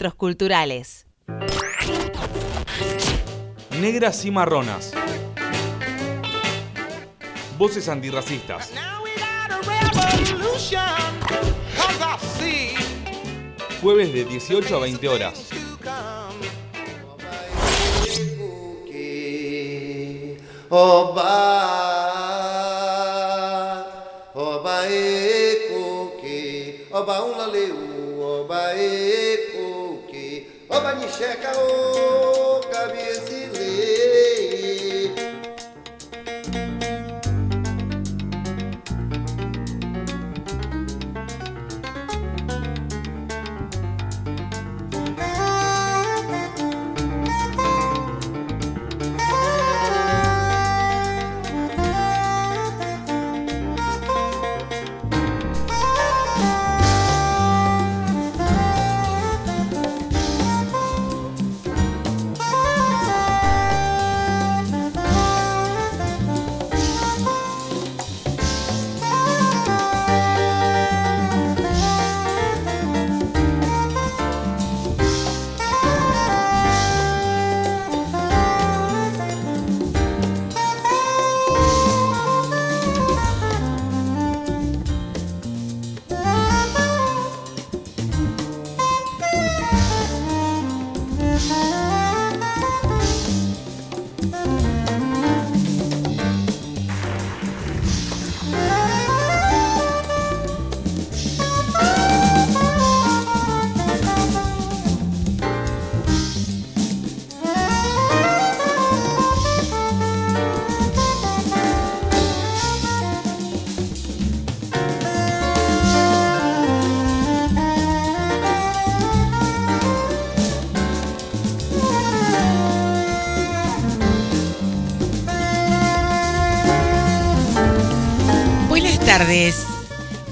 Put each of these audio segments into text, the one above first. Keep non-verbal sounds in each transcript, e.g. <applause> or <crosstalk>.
Espectros culturales. Negras y marronas. Voces antirracistas. Jueves de 18 a 20 horas. Oba, oba ekoke, oba unlaleu, oba ekoke, oba nixeca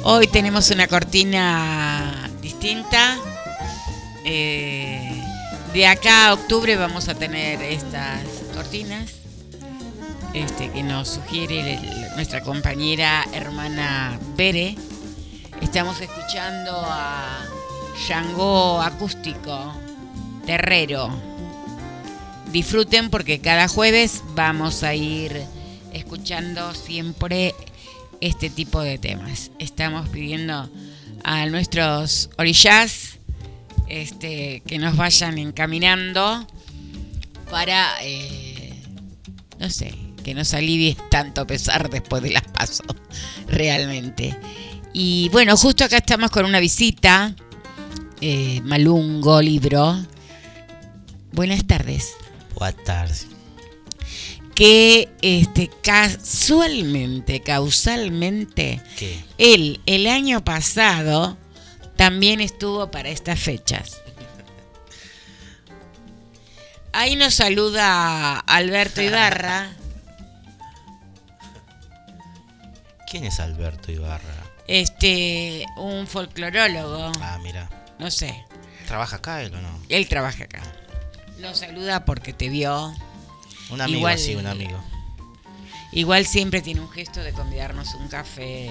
Hoy tenemos una cortina distinta. Eh, de acá a octubre vamos a tener estas cortinas este, que nos sugiere nuestra compañera hermana Bere. Estamos escuchando a Shango Acústico Terrero. Disfruten porque cada jueves vamos a ir escuchando siempre este tipo de temas. Estamos pidiendo a nuestros orillas este, que nos vayan encaminando para, eh, no sé, que nos alivie tanto pesar después de las pasos, <laughs> realmente. Y bueno, justo acá estamos con una visita, eh, Malungo, libro. Buenas tardes Buenas tardes. Que este casualmente, causalmente, ¿Qué? él el año pasado también estuvo para estas fechas. Ahí nos saluda Alberto Ibarra, ¿Quién es Alberto Ibarra? este un folclorólogo, Ah, mira. no sé, ¿Trabaja acá él o no? él trabaja acá. Nos saluda porque te vio. Un amigo, Igual- sí, un amigo. Igual siempre tiene un gesto de convidarnos un café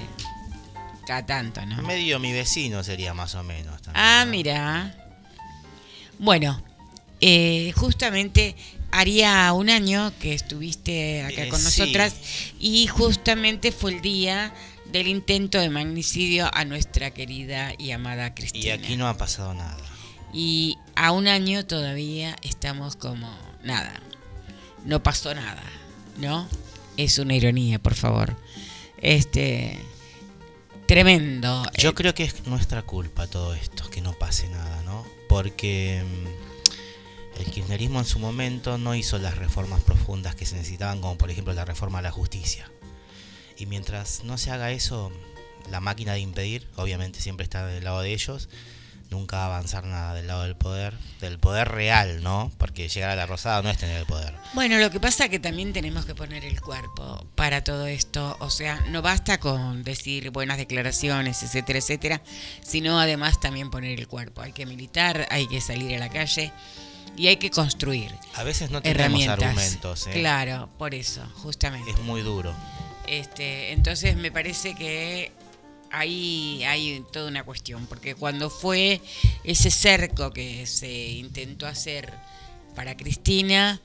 cada tanto, ¿no? Medio mi vecino sería más o menos. también, Ah, ¿no? mira. Bueno, eh, justamente haría un año que estuviste acá Eh, con sí. nosotras y justamente fue el día del intento de magnicidio a nuestra querida y amada Y Cristina. aquí no ha pasado nada. Y a un año todavía estamos como nada. No pasó nada, ¿no? Es una ironía, por favor. Este tremendo. Yo Eh, creo que es nuestra culpa todo esto, que no pase nada, ¿no? Porque mm, el kirchnerismo en su momento no hizo las reformas profundas que se necesitaban, como por ejemplo la reforma a la justicia. Y mientras no se haga eso, la máquina de impedir, obviamente siempre está del lado de ellos, nunca va a avanzar nada del lado del poder, del poder real, ¿no? Porque llegar a la rosada no es tener el poder. Bueno, lo que pasa es que también tenemos que poner el cuerpo para todo esto. O sea, no basta con decir buenas declaraciones, etcétera, etcétera, sino además también poner el cuerpo. Hay que militar, hay que salir a la calle y hay que construir A veces no tenemos argumentos, ¿eh? Claro, por eso, justamente. Es muy duro. Este, entonces me parece que ahí hay toda una cuestión, porque cuando fue ese cerco que se intentó hacer para Cristina,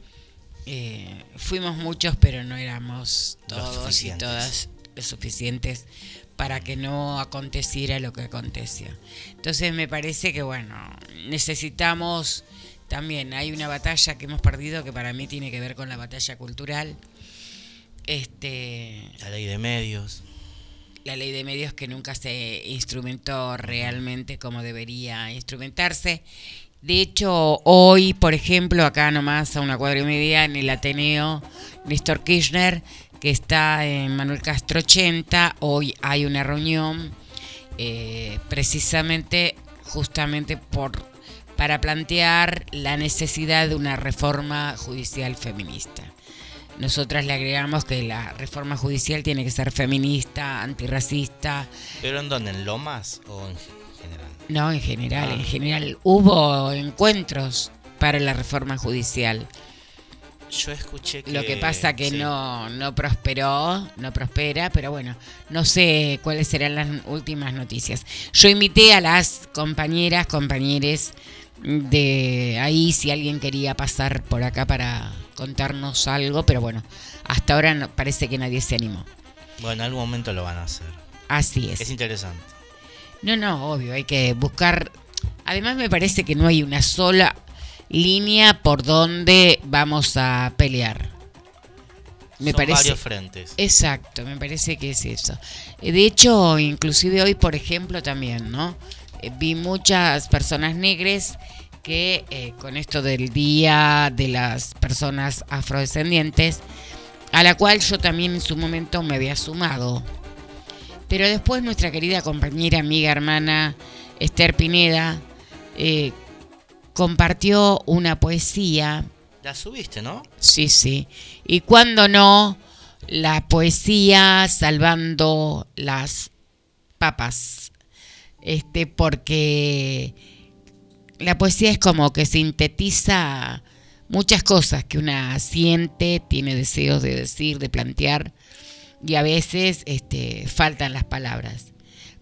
eh, fuimos muchos, pero no éramos todos y todas los suficientes para que no aconteciera lo que aconteció. Entonces me parece que, bueno, necesitamos también, hay una batalla que hemos perdido que para mí tiene que ver con la batalla cultural. Este, La ley de medios. La ley de medios que nunca se instrumentó realmente como debería instrumentarse. De hecho, hoy, por ejemplo, acá nomás a una cuadra y media en el Ateneo Néstor Kirchner, que está en Manuel Castro 80, hoy hay una reunión eh, precisamente justamente por para plantear la necesidad de una reforma judicial feminista. Nosotras le agregamos que la reforma judicial tiene que ser feminista, antirracista, ¿Pero en dónde? ¿En Lomas o en general? no, en general, Ah. en general hubo encuentros para la reforma judicial. Yo escuché que... Lo que pasa que sí. no, no prosperó, no prospera, pero bueno, no sé cuáles serán las últimas noticias. Yo invité a las compañeras, compañeres de ahí si alguien quería pasar por acá para contarnos algo, pero bueno, hasta ahora no, parece que nadie se animó. Bueno, en algún momento lo van a hacer. Así es. Es interesante. No, no, obvio, hay que buscar. Además me parece que no hay una sola línea por donde vamos a pelear. Me Son parece. varios frentes. Exacto, me parece que es eso. Eh, De hecho, inclusive hoy, por ejemplo, también, ¿no? Eh, Vi muchas personas negras que eh, con esto del Día de las Personas Afrodescendientes, a la cual yo también en su momento me había sumado. Pero después nuestra querida compañera, amiga, hermana Esther Pineda eh, compartió una poesía La subiste, ¿no? Sí, sí. Y cuando no, la poesía salvando las papas. Este, porque la poesía es como que sintetiza muchas cosas que una siente, tiene deseos de decir, de plantear, y a veces este, faltan las palabras.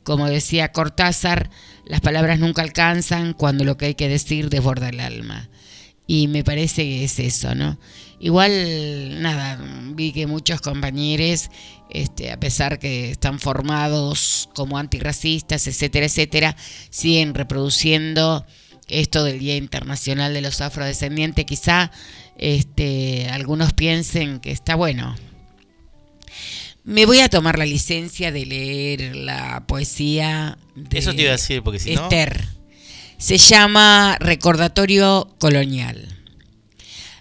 Como decía Cortázar, las palabras nunca alcanzan cuando lo que hay que decir desborda el alma. Y me parece que es eso, ¿no? Igual, nada, vi que muchos compañeros, este, a pesar que están formados como antirracistas, etcétera, etcétera, siguen reproduciendo esto del Día Internacional de los Afrodescendientes. Quizá este, algunos piensen que está bueno. Me voy a tomar la licencia de leer la poesía de Eso te iba a decir, porque si no... Esther. Se llama Recordatorio Colonial.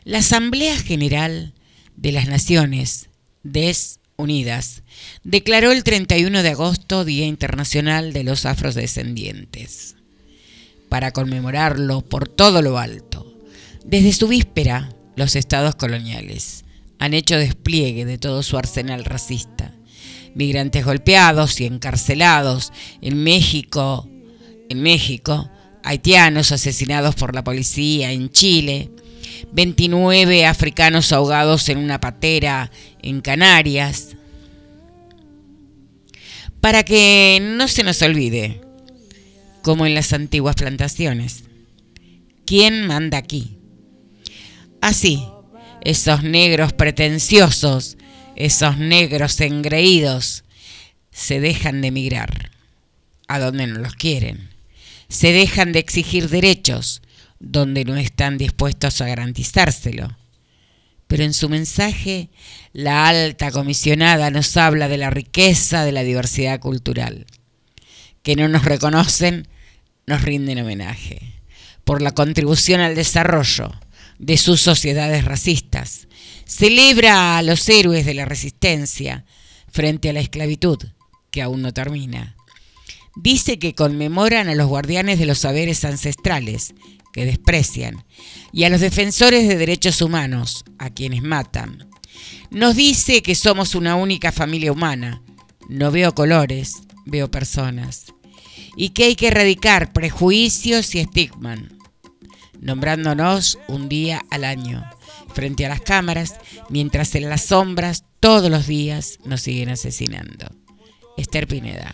La Asamblea General de las Naciones Desunidas declaró el 31 de agosto Día Internacional de los Afrodescendientes para conmemorarlo por todo lo alto. Desde su víspera, los estados coloniales han hecho despliegue de todo su arsenal racista. Migrantes golpeados y encarcelados en México, en México, haitianos asesinados por la policía en Chile, 29 africanos ahogados en una patera en Canarias. Para que no se nos olvide, como en las antiguas plantaciones, ¿quién manda aquí? Así, esos negros pretenciosos, esos negros engreídos, se dejan de emigrar a donde no los quieren se dejan de exigir derechos donde no están dispuestos a garantizárselo. Pero en su mensaje, la alta comisionada nos habla de la riqueza de la diversidad cultural. Que no nos reconocen, nos rinden homenaje por la contribución al desarrollo de sus sociedades racistas. Celebra a los héroes de la resistencia frente a la esclavitud, que aún no termina dice que conmemoran a los guardianes de los saberes ancestrales, que desprecian, y a los defensores de derechos humanos, a quienes matan. Nos dice que somos una única familia humana. No veo colores, veo personas. Y que hay que erradicar prejuicios y estigmas, nombrándonos un día al año, frente a las cámaras, mientras en las sombras todos los días nos siguen asesinando. Esther Pineda.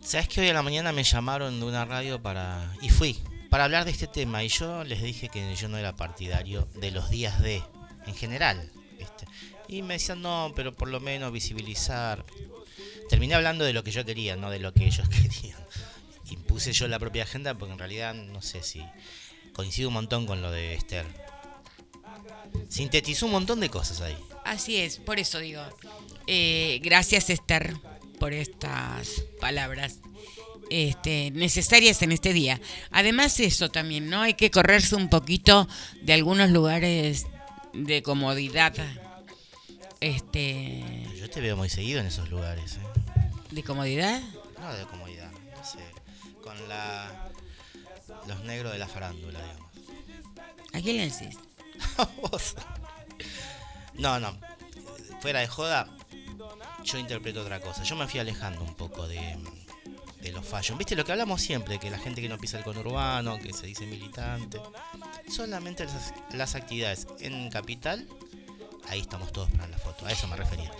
¿Sabes que hoy a la mañana me llamaron de una radio para... y fui, para hablar de este tema y yo les dije que yo no era partidario de los días de, en general. ¿viste? Y me decían, no, pero por lo menos visibilizar. Terminé hablando de lo que yo quería, no de lo que ellos <laughs> querían. Impuse yo la propia agenda porque en realidad no sé si coincido un montón con lo de Esther. Sintetizó un montón de cosas ahí. Así es, por eso digo. eh, gracias Esther por estas palabras este, necesarias en este día. Además eso también, ¿no? Hay que correrse un poquito de algunos lugares de comodidad. Este, Yo te veo muy seguido en esos lugares, ¿eh? ¿De comodidad? No de comodidad. Con la... los negros de la farándula, digamos. ¿A quién le decís? <laughs> No, no. Fuera de joda, yo interpreto otra cosa. Yo me fui alejando un poco de, de los fashion. ¿Viste lo que hablamos siempre? Que la gente que no pisa el conurbano, que se dice militante. Solamente las, las actividades en capital, ahí estamos todos para la foto. A eso me refería.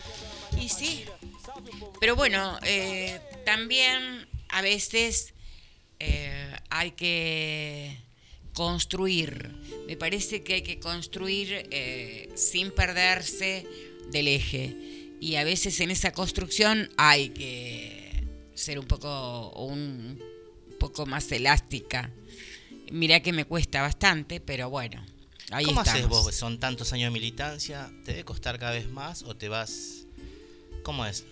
Y sí. Pero bueno, eh, también a veces eh, hay que construir. Me parece que hay que construir eh, sin perderse del eje. Y a veces en esa construcción hay que ser un poco, un poco más elástica. Mirá que me cuesta bastante, pero bueno. Ahí ¿Cómo haces vos? Son tantos años de militancia, ¿te debe costar cada vez más o te vas... ¿Cómo es?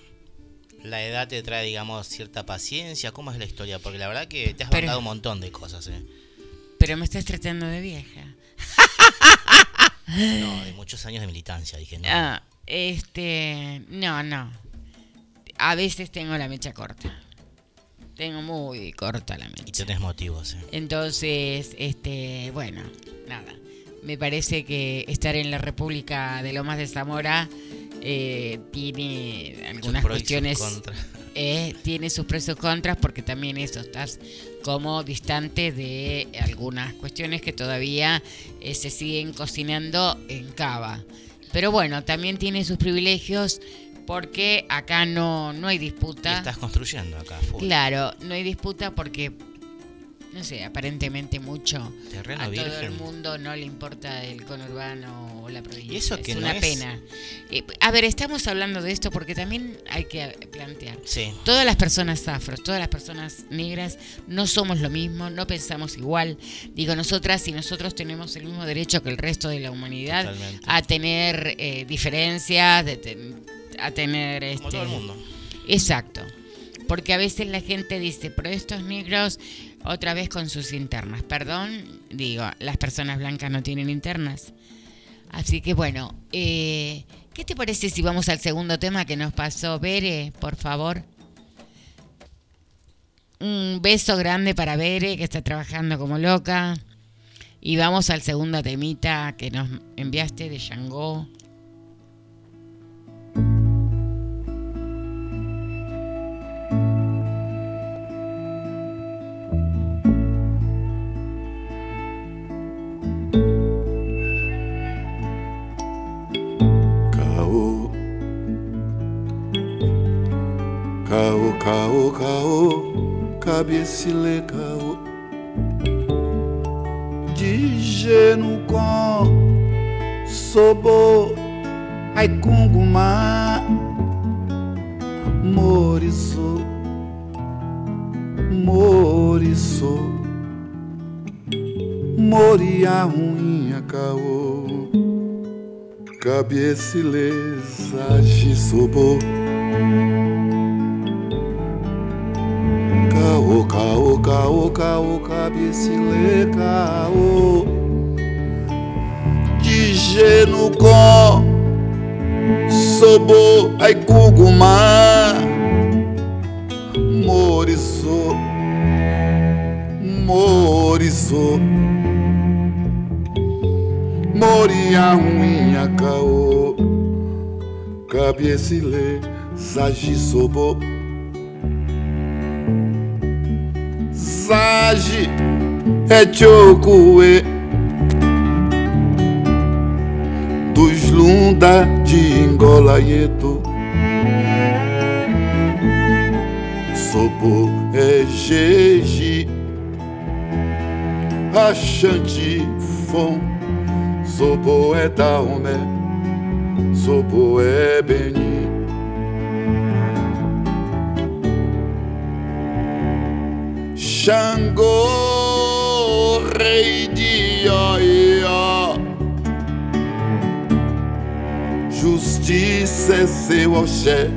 ¿La edad te trae, digamos, cierta paciencia? ¿Cómo es la historia? Porque la verdad que te has Pero- un montón de cosas, ¿eh? Pero me estás tratando de vieja. <laughs> No, de muchos años de militancia, dije, no. Ah, este, no, no. A veces tengo la mecha corta. Tengo muy corta la Y mecha. tenés motivos, ¿eh? Entonces, este, bueno, nada. Me parece que estar en la República de Lomas de Zamora eh, tiene Sus algunas y sus cuestiones, contras. <laughs> eh, tiene sus pros y sus contras, porque también eso, estás como distante de algunas cuestiones que todavía eh, se siguen cocinando en cava. Pero bueno, también tiene sus privilegios porque acá no, no hay Y disputa. estás construyendo acá, full. Claro, no hay disputa porque, no sé, aparentemente mucho Terreno a todo el virgen. mundo no le importa el conurbano o la provincia. Y eso que es no una es- pena. Eh, a ver, estamos hablando de esto porque también hay que plantear. Sí. Todas las personas afros, todas las personas negras no somos lo mismo, no pensamos igual. Digo, nosotras y nosotros tenemos el mismo derecho que el resto de la humanidad Totalmente. a tener eh, diferencias, de ten- a tener... Como este, todo el mundo. Exacto. Porque a veces la gente dice, pero estos negros otra vez con sus internas. Perdón, digo, las personas blancas no tienen internas. Así que bueno, eh, ¿qué te parece si vamos al segundo tema que nos pasó Bere, por favor? Un beso grande para Bere, que está trabajando como loca. Y vamos al segundo temita que nos enviaste de Shango. parece legal geno com sobo ai kunguma moriso moriso moria ruim caô de sobo. Oca, oca, oca, oca, bicileca, o de no có Sobo, ai cugumá Morizô, morizô. Moria unha caô Cabecile, sagi sobo É Etiokuê Dos Lunda de Ingolaieto Sopo é Jeji Achante Fon. Sopo é Taomé. Sopo é Beni. Xangô, rei de Oió, justiça é seu oxé.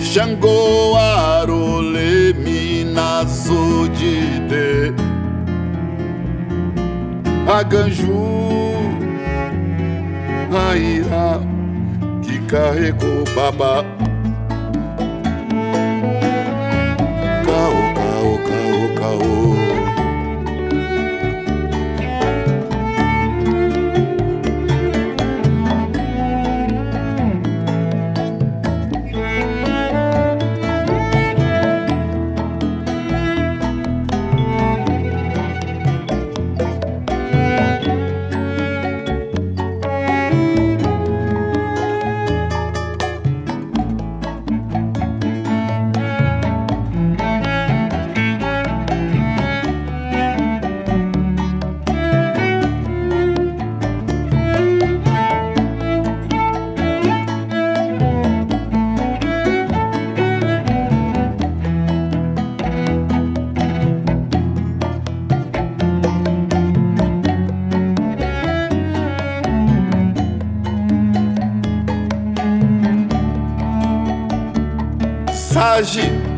Xangô, arole, minas, odide, Aganju, Aira, que carregou babá.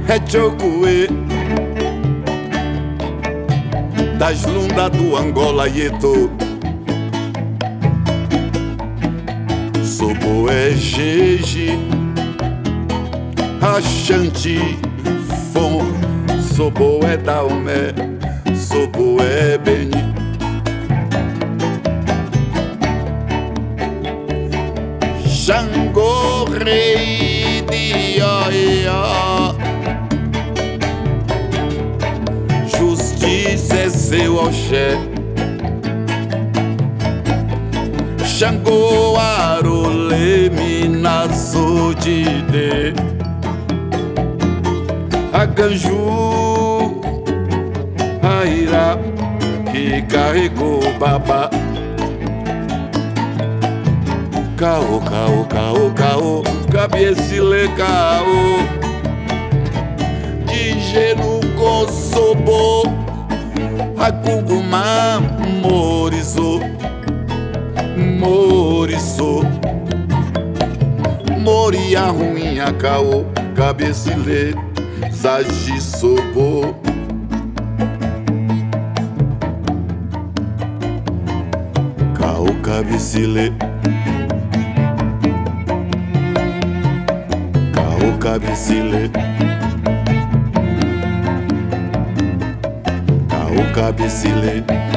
Rechocuê Das lundas do Angola Yeto Soboé Jeje Rachante Fon Soboé é sou Boé Beni. Jango Rei de Oió. Seu oxé Xangô, arole, minas, odide Aganju, Aira, que carregou babá. Caô, caô, caô, caô, cabeçile caô. Digeno consobo, a Macungumá morizou, morizou. Moria ruim, caô Cabecilê Zagisobô Caô cabecilê. Caô cabecilê. silly.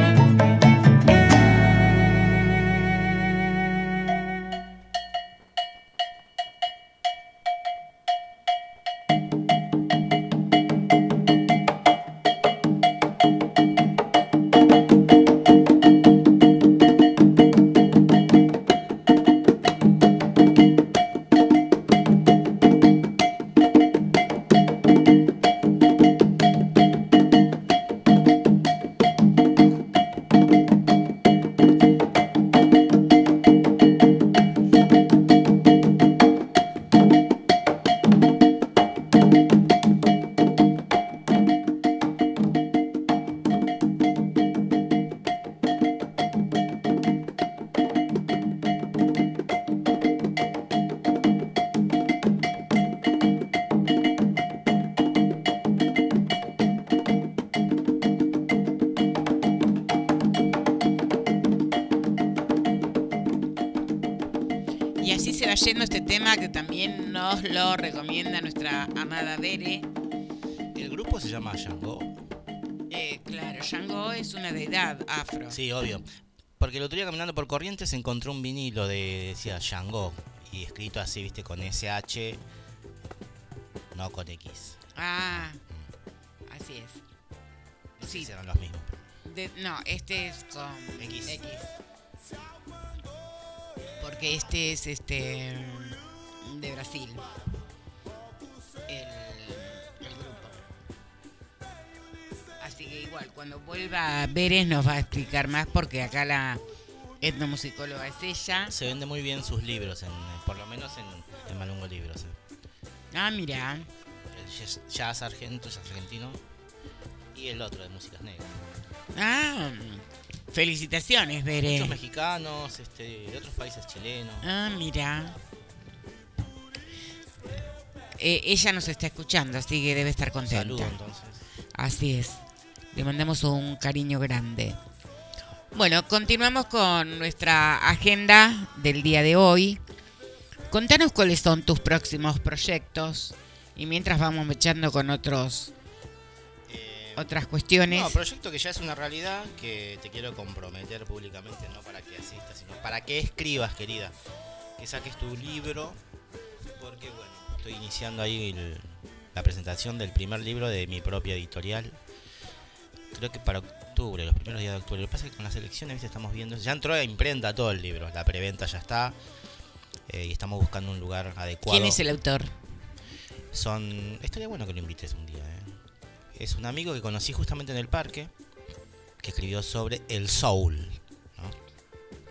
Lo recomienda nuestra amada Bere. El grupo se llama Shango. Eh, claro, Shango es una deidad afro. Sí, obvio. Porque el otro día caminando por Corrientes encontré un vinilo de, decía Shango. Y escrito así, viste, con SH, no con X. Ah, así es. No Sí. si eran los mismos. De- no, este es con X. Porque este es este de Brasil. El, el grupo. Así que igual, cuando vuelva Beres nos va a explicar más porque acá la etnomusicóloga es ella. Se vende muy bien sus libros, en, por lo menos en, en Malungo Libros. eh. Ah, mira. El jazz, argento, jazz argentino. Y el otro de músicas negras. Ah, felicitaciones, Bere. Muchos mexicanos, este, de otros países chilenos. Ah, mira. Eh, ella nos está escuchando, así que debe estar contenta. Saludo entonces. Así es. Le mandamos un cariño grande. Bueno, continuamos con nuestra agenda del día de hoy. Contanos cuáles son tus próximos proyectos y mientras vamos echando con otros Eh, otras cuestiones. No, proyecto que ya es una realidad que te quiero comprometer públicamente, no para que asistas, sino para que escribas, querida. Que saques tu libro, porque bueno, estoy iniciando ahí el- la presentación del primer libro de mi propia editorial. Creo que para octubre, los primeros días de octubre. Lo que pasa es que con las elecciones, ¿viste? estamos viendo, ya entró a imprenta todo el libro, la preventa ya está. eh, y estamos buscando un lugar adecuado. ¿Quién es el autor? Son. Estaría bueno que lo invites un día, ¿eh? Es un amigo que conocí justamente en el parque, que escribió sobre el soul, ¿no?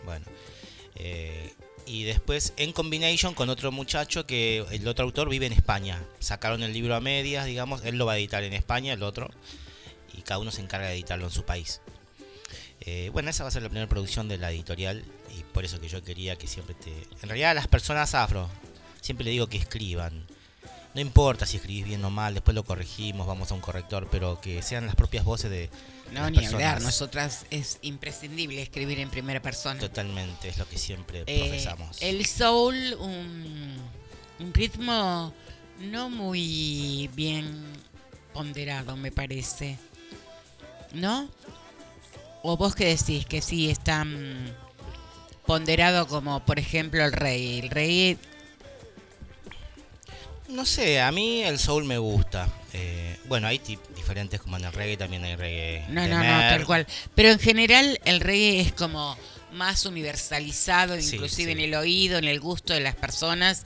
Bueno. eh, y después en combination con otro muchacho que el otro autor vive en España. Sacaron el libro a medias, digamos, él lo va a editar en España, el otro, y cada uno se encarga de editarlo en su país. Eh, bueno, esa va a ser la primera producción de la editorial y por eso que yo quería que siempre te... En realidad las personas afro, siempre le digo que escriban. No importa si escribís bien o mal, después lo corregimos, vamos a un corrector, pero que sean las propias voces de No, ni personas. hablar. Nosotras es imprescindible escribir en primera persona. Totalmente, es lo que siempre Eh, profesamos. el soul, un, un ritmo no muy bien ponderado, me parece. ¿No? ¿O vos qué decís? Que sí es tan ponderado como, por ejemplo, el rey. El rey, No sé, a mí el soul me gusta. Eh, bueno, hay diferentes como en el reggae, también hay reggae. no, de no, no, tal cual. Pero en general el rey es como más universalizado, Sí, inclusive sí. en el oído, en el gusto de las personas.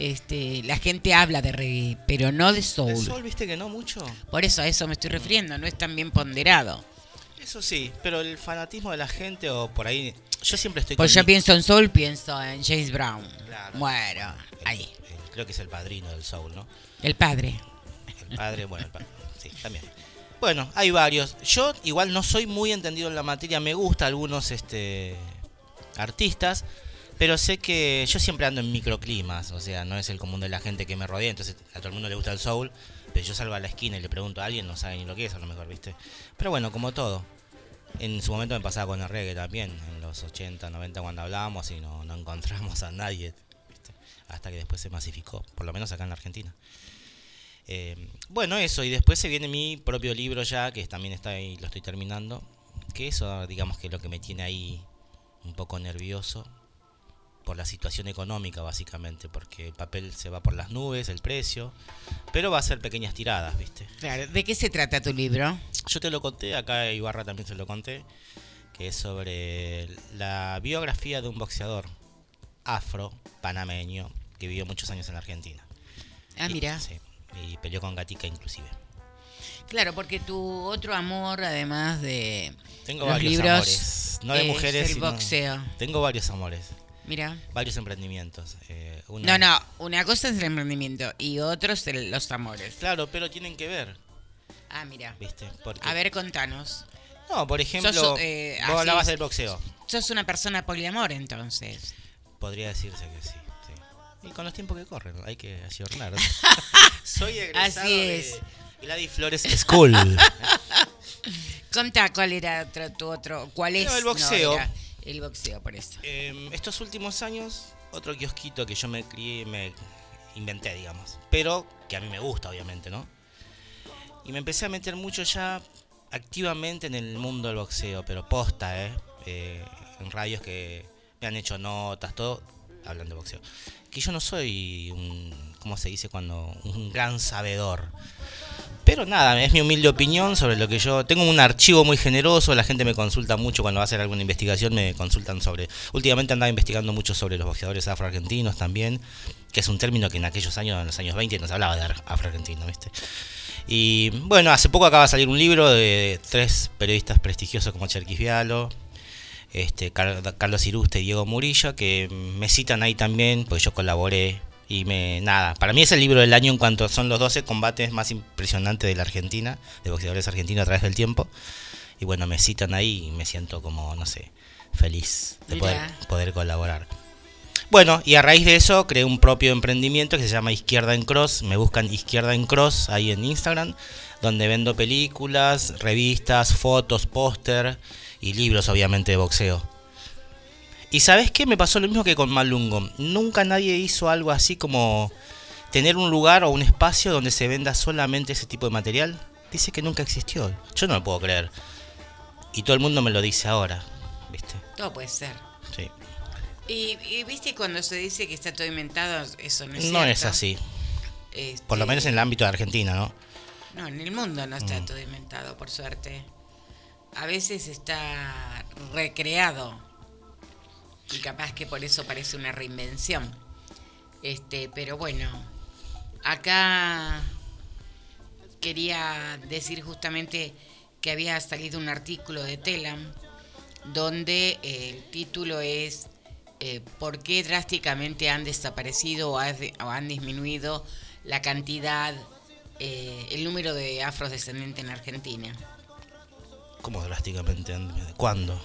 Este, la gente habla de reggae, pero no de soul. El soul, viste que no mucho. Por eso a eso me estoy refiriendo, no es tan bien ponderado. Eso sí, pero el fanatismo de la gente o por ahí. Yo siempre estoy Pues yo mi- pienso en soul, pienso en James Brown. Claro. Bueno, el- ahí. el- creo que es el padrino del soul, ¿no? El padre. Padre, bueno, el padre. Sí, también. Bueno, hay varios. Yo igual no soy muy entendido en la materia, me gusta algunos este artistas, pero sé que yo siempre ando en microclimas, o sea, no es el común de la gente que me rodea, entonces a todo el mundo le gusta el soul, pero yo salgo a la esquina y le pregunto a alguien, no sabe ni lo que es, a lo mejor, ¿viste? Pero bueno, como todo. En su momento me pasaba con el reggae también, en los 80, 90 cuando hablábamos y no, no encontramos a nadie, ¿viste? hasta que después se masificó, por lo menos acá en la Argentina. Eh, bueno, eso, y después se viene mi propio libro ya, que también está ahí, lo estoy terminando. Que eso, digamos que es lo que me tiene ahí un poco nervioso por la situación económica, básicamente, porque el papel se va por las nubes, el precio, pero va a ser pequeñas tiradas, ¿viste? Claro, ¿de qué se trata tu libro? Yo te lo conté, acá Ibarra también se lo conté, que es sobre la biografía de un boxeador afro, panameño, que vivió muchos años en la Argentina. Ah, mira. sí, y peleó con Gatica inclusive. Claro, porque tu otro amor, además de Tengo los varios libros, amores, no de es mujeres, el boxeo. Tengo varios amores, Mira. varios emprendimientos. eh, No, no, una cosa es el emprendimiento y otro es el- los amores. Claro, pero tienen que ver, Ah, mira. ¿viste? Porque, A ver, contanos. no, por ejemplo, Sos, eh, vos hablabas del boxeo. Sos una persona poliamor, entonces. Podría decirse que sí. Y con los tiempos que corren, hay que ayornar. <laughs> Soy egresado Así de es. Gladys Flores School. <laughs> Contá cuál era otro, tu otro, cuál es. No, el boxeo. era el boxeo, por eso. Em, estos últimos años, otro kiosquito que yo me crié, me inventé, digamos. Pero que a mí me gusta, obviamente, ¿no? Y me empecé a meter mucho ya activamente en el mundo del boxeo, pero posta, ¿eh? Eh, en radios que me han hecho notas, todo, hablando de boxeo. Que yo no soy un, ¿cómo se dice cuando? Un gran sabedor. Pero nada, es mi humilde opinión sobre lo que yo... Tengo un archivo muy generoso, la gente me consulta mucho cuando va a hacer alguna investigación, me consultan sobre... Últimamente andaba investigando mucho sobre los boxeadores afroargentinos también, que es un término que en aquellos años, en los años 20, no se hablaba de afroargentino, ¿viste? Y bueno, hace poco acaba de salir un libro de tres periodistas prestigiosos como Cherkis Vialo, este, Carlos Iruste y Diego Murillo, que me citan ahí también, porque yo colaboré y me nada, para mí es el libro del año en cuanto son los 12 combates más impresionantes de la Argentina, de boxeadores argentinos a través del tiempo. Y bueno, me citan ahí y me siento como, no sé, feliz de poder, poder, colaborar. Bueno, y a raíz de eso creé un propio emprendimiento que se llama Izquierda en Cross. Me buscan Izquierda en Cross ahí en Instagram, donde vendo películas, revistas, fotos, póster y libros obviamente de boxeo. Y sabes qué? Me pasó lo mismo que con Malungo. Nunca nadie hizo algo así como tener un lugar o un espacio donde se venda solamente ese tipo de material. Dice que nunca existió. Yo no lo puedo creer. Y todo el mundo me lo dice ahora. ¿Viste? Todo puede ser. Sí. Y, viste cuando se dice que está todo inventado, eso no es No es así. Por lo menos en el ámbito de Argentina, ¿no? No, en el mundo no está mm. todo inventado, por suerte. A veces está recreado y capaz que por eso parece una reinvención. Este, pero bueno, acá quería decir justamente que había salido un artículo de Telam donde el título es eh, ¿Por qué drásticamente han desaparecido o, han disminuido la cantidad, eh, el número de afrodescendientes en Argentina? ¿Cómo drásticamente? ¿Cuándo?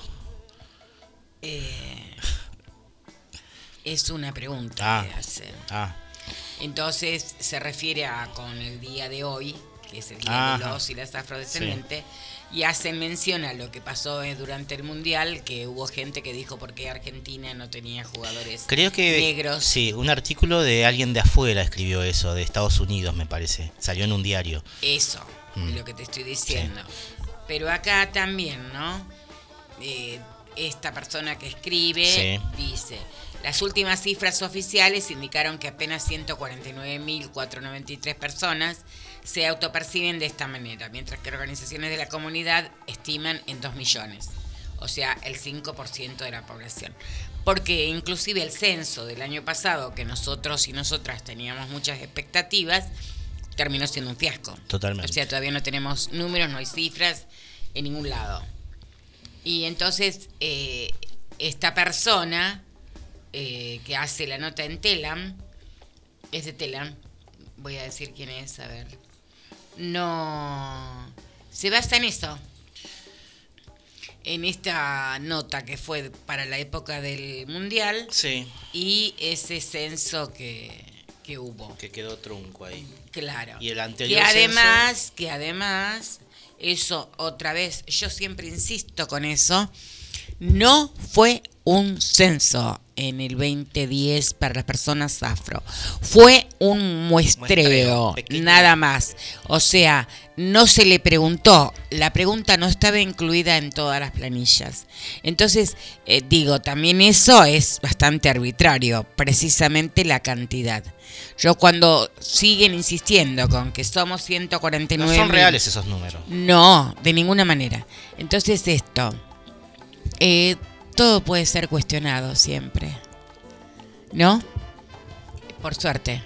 Eh, es una pregunta ah, que hace. Ah. Entonces se refiere a con el día de hoy, que es el día de los y las afrodescendientes, y hace mención a lo que pasó durante el mundial, que hubo gente que dijo por qué Argentina no tenía jugadores Creo que, negros. Sí, un artículo de alguien de afuera escribió eso, de Estados Unidos me parece, salió en un diario. Eso, mm. lo que te estoy diciendo. Pero acá también, ¿no? Eh, esta persona que escribe dice, las últimas cifras oficiales indicaron que apenas 149.493 personas se autoperciben de esta manera, mientras que organizaciones de la comunidad estiman en 2 millones, o sea, el 5% de la población. Porque inclusive el censo del año pasado, que nosotros y nosotras teníamos muchas expectativas, terminó siendo un fiasco. Totalmente. O sea, todavía no tenemos números, no hay cifras en ningún lado. Y entonces eh, esta persona eh, que hace la nota en Telam, es de Telam, voy a decir quién es, a ver, no, se basa en eso, en esta nota que fue para la época del Mundial sí. y ese censo que, que hubo. Que quedó trunco ahí. Claro. Y el anterior que además, que además eso otra vez, yo siempre insisto con eso, no fue un censo en el 2010 para las personas afro. Fue un muestreo, nada más. O sea, no se le preguntó, la pregunta no estaba incluida en todas las planillas. Entonces, eh, digo, también eso es bastante arbitrario, precisamente la cantidad. Yo cuando siguen insistiendo con que somos 149... No son reales esos números. No, de ninguna manera. Entonces esto... Eh, todo puede ser cuestionado siempre. ¿No? Por suerte.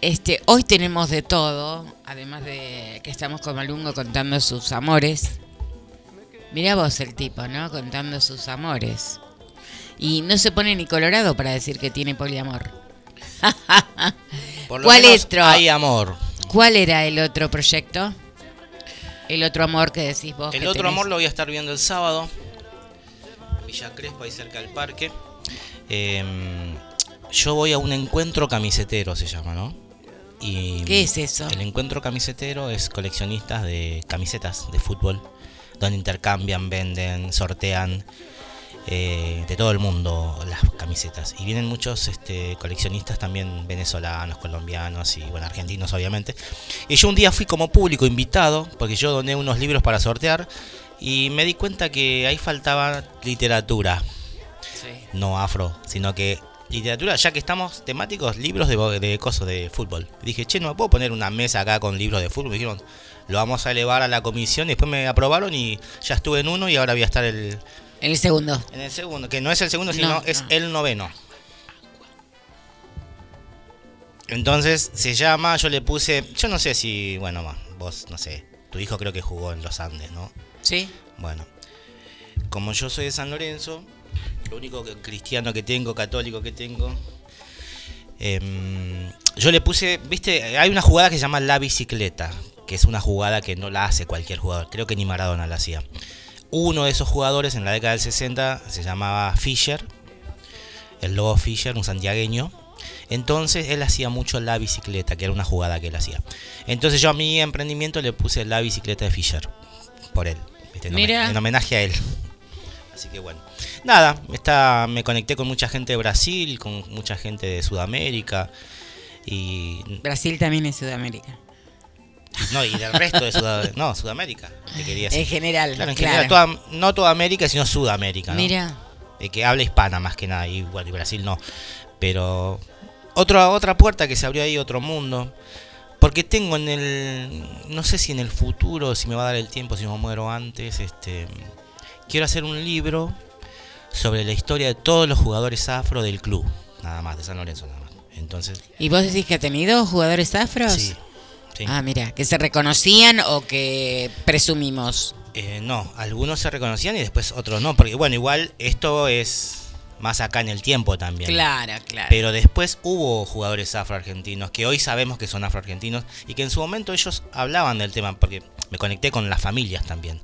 Este, hoy tenemos de todo, además de que estamos con Malungo contando sus amores. Mira vos el tipo, ¿no? Contando sus amores. Y no se pone ni colorado para decir que tiene poliamor. ¿Cuál otro? Hay amor. ¿Cuál era el otro proyecto? El otro amor que decís vos. El otro amor lo voy a estar viendo el sábado. Villa Crespo, ahí cerca del parque. Em, yo voy a un encuentro camisetero, se llama, ¿no? Y ¿Qué es eso? El encuentro camisetero es coleccionistas de camisetas de fútbol, donde intercambian, venden, sortean eh, de todo el mundo las camisetas. Y vienen muchos este, coleccionistas también venezolanos, colombianos y bueno, argentinos obviamente. Y yo un día fui como público invitado, porque yo doné unos libros para sortear y me di cuenta que ahí faltaba literatura. No afro, sino que literatura, ya que estamos temáticos, libros de, de cosas de fútbol. Dije, che, no me puedo poner una mesa acá con libros de fútbol. Me dijeron, lo vamos a elevar a la comisión. Después me aprobaron y ya estuve en uno y ahora voy a estar el, En el segundo. en el segundo. Que no es el segundo, sino No, es no. el noveno. Entonces se llama, yo le puse, yo no sé si, bueno, vos, no sé, tu hijo creo que jugó en los Andes, ¿no? ¿Sí? Bueno, como yo soy de San Lorenzo, lo único que- cristiano que tengo, católico que tengo, em, yo le puse, viste, hay una jugada que se llama la bicicleta, que es una jugada que no la hace cualquier jugador, creo que ni Maradona la hacía. Uno de esos jugadores en la década del 60 se llamaba Fischer, el lobo Fischer, un santiagueño. Entonces él hacía mucho la bicicleta, que era una jugada que él hacía. Entonces yo a mi emprendimiento le puse la bicicleta de Fischer, por él, ¿viste? En, homen- Mira. en homenaje a él. Así que bueno. Nada, está, me conecté con mucha gente de Brasil, con mucha gente de Sudamérica y, Brasil también es Sudamérica. No, y del resto de Sudamérica. No, Sudamérica, te quería decir. En general. Claro, en claro. general, toda- no toda América, sino Sudamérica. ¿no? Mira. Eh, que habla hispana más que nada, y bueno, y Brasil no. Pero otra otra puerta que se abrió ahí, otro mundo. Porque tengo en el, no sé si en el futuro, si me va a dar el tiempo, si me muero antes, este, quiero hacer un libro sobre la historia de todos los jugadores afro del club, nada más, de San Lorenzo nada más. Entonces, ¿Y vos decís que ha tenido jugadores afros? sí, sí. Ah, mira, que se reconocían o que presumimos. Eh, no, algunos se reconocían y después otros no, porque bueno, igual esto es más acá en el tiempo también. Claro, claro. Pero después hubo jugadores afroargentinos que hoy sabemos que son afroargentinos y que en su momento ellos hablaban del tema porque me conecté con las familias también.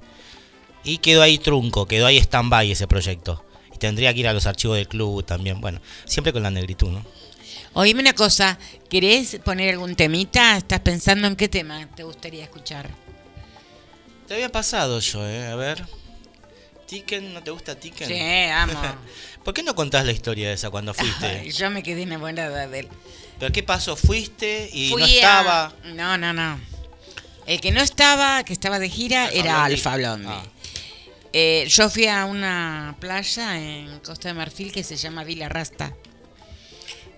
Y quedó ahí trunco, quedó ahí stand-by ese proyecto. Y tendría que ir a los archivos del club también. Bueno, siempre con la negritud, ¿no? Oíme una cosa, ¿querés poner algún temita? ¿Estás pensando en qué tema te gustaría escuchar? Te había pasado yo, ¿eh? A ver. ¿Tiken? ¿No te gusta Tiken? Sí, amo. <laughs> ¿Por qué no contás la historia esa cuando fuiste? Yo me quedé enamorada de él. ¿Pero qué pasó? ¿Fuiste y Fui no a- estaba? No, no, no. El que no estaba, que estaba de gira, Alfa era Blondie. Alfa Blondie. Ah. Eh, yo fui a una playa en Costa de Marfil que se llama Villa Rasta.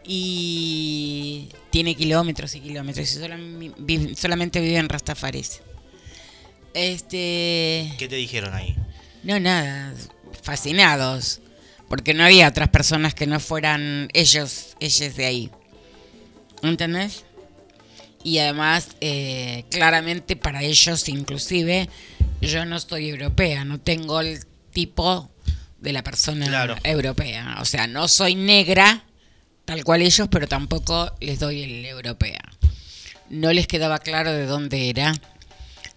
Y tiene kilómetros y kilómetros. Y solamente viven Rastafaris. Este. ¿Qué te dijeron ahí? No, nada. Fascinados. Porque no había otras personas que no fueran ellos, ellos de ahí. ¿Entendés? Y además, eh, claramente para ellos inclusive, yo no soy europea, no tengo el tipo de la persona Claro. europea. O sea, no soy negra, tal cual ellos, pero tampoco les doy el europea. No les quedaba claro de dónde era.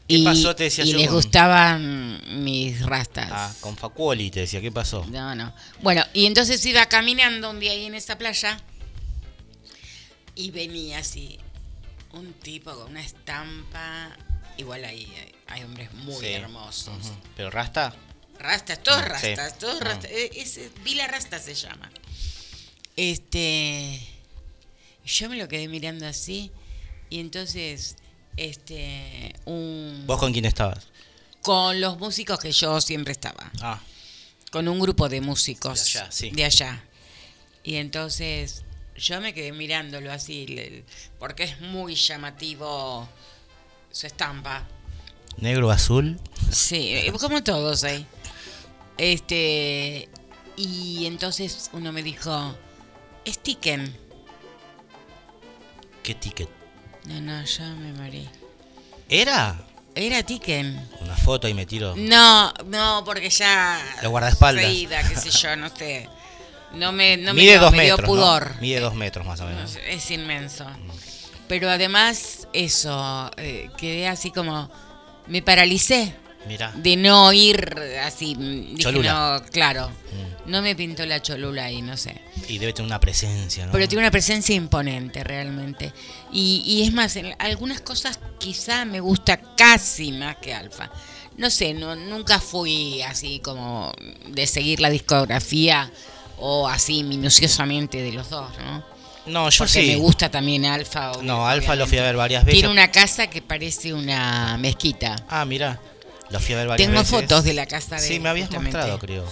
¿Qué pasó? Te decía y yo les con- gustaban mis rastas. Ah, con Facuoli te decía, ¿qué pasó? No, no. Bueno, y entonces iba caminando un día ahí en esa playa y venía así un tipo con una estampa. Igual ahí hay, hay hombres muy Sí. hermosos. ¿Pero Rasta? Rastas, todos sí. rastas, todos rastas. Eh, Es, Vila Rasta se llama. Este. Yo me lo quedé mirando así y entonces. Este. Un. ¿Vos con quién estabas? Con los músicos que yo siempre estaba. Ah, con un grupo de músicos De allá, sí. de allá. Y entonces yo me quedé mirándolo así, porque es muy llamativo su estampa. negro, azul. Sí, eh, como todos ahí. Este, y entonces uno me dijo, es Tiken. ¿Qué ticket? No, no, yo me morí. ¿Era? Era Tiken. Una foto y me tiro. No, no, porque ya... Los guardaespaldas. Seguida, qué sé yo, no sé. No me, no me Mide dio- dos me dio metros. ¿no? pudor. Mide dos metros más o No menos. Es inmenso. Pero además, eso, eh, quedé así como. Me paralicé Mira. de no ir así. mm, Dije, Cholula. no, claro. Mm. No me pintó la cholula ahí, no sé. Y debe tener una presencia, ¿no? Pero tiene una presencia imponente realmente. Y, y es más, en algunas cosas quizá me gusta casi más que Alfa. No sé, no, nunca fui así como de seguir la discografía o así minuciosamente de los dos, ¿no? No, yo Porque sí. me gusta también Alfa. No, Alfa lo fui a ver varias veces. Tiene una casa que parece una mezquita. Ah, mira. Lo fui a ver varias Tengo veces. fotos de la casa de Sí, me habías justamente. mostrado, creo.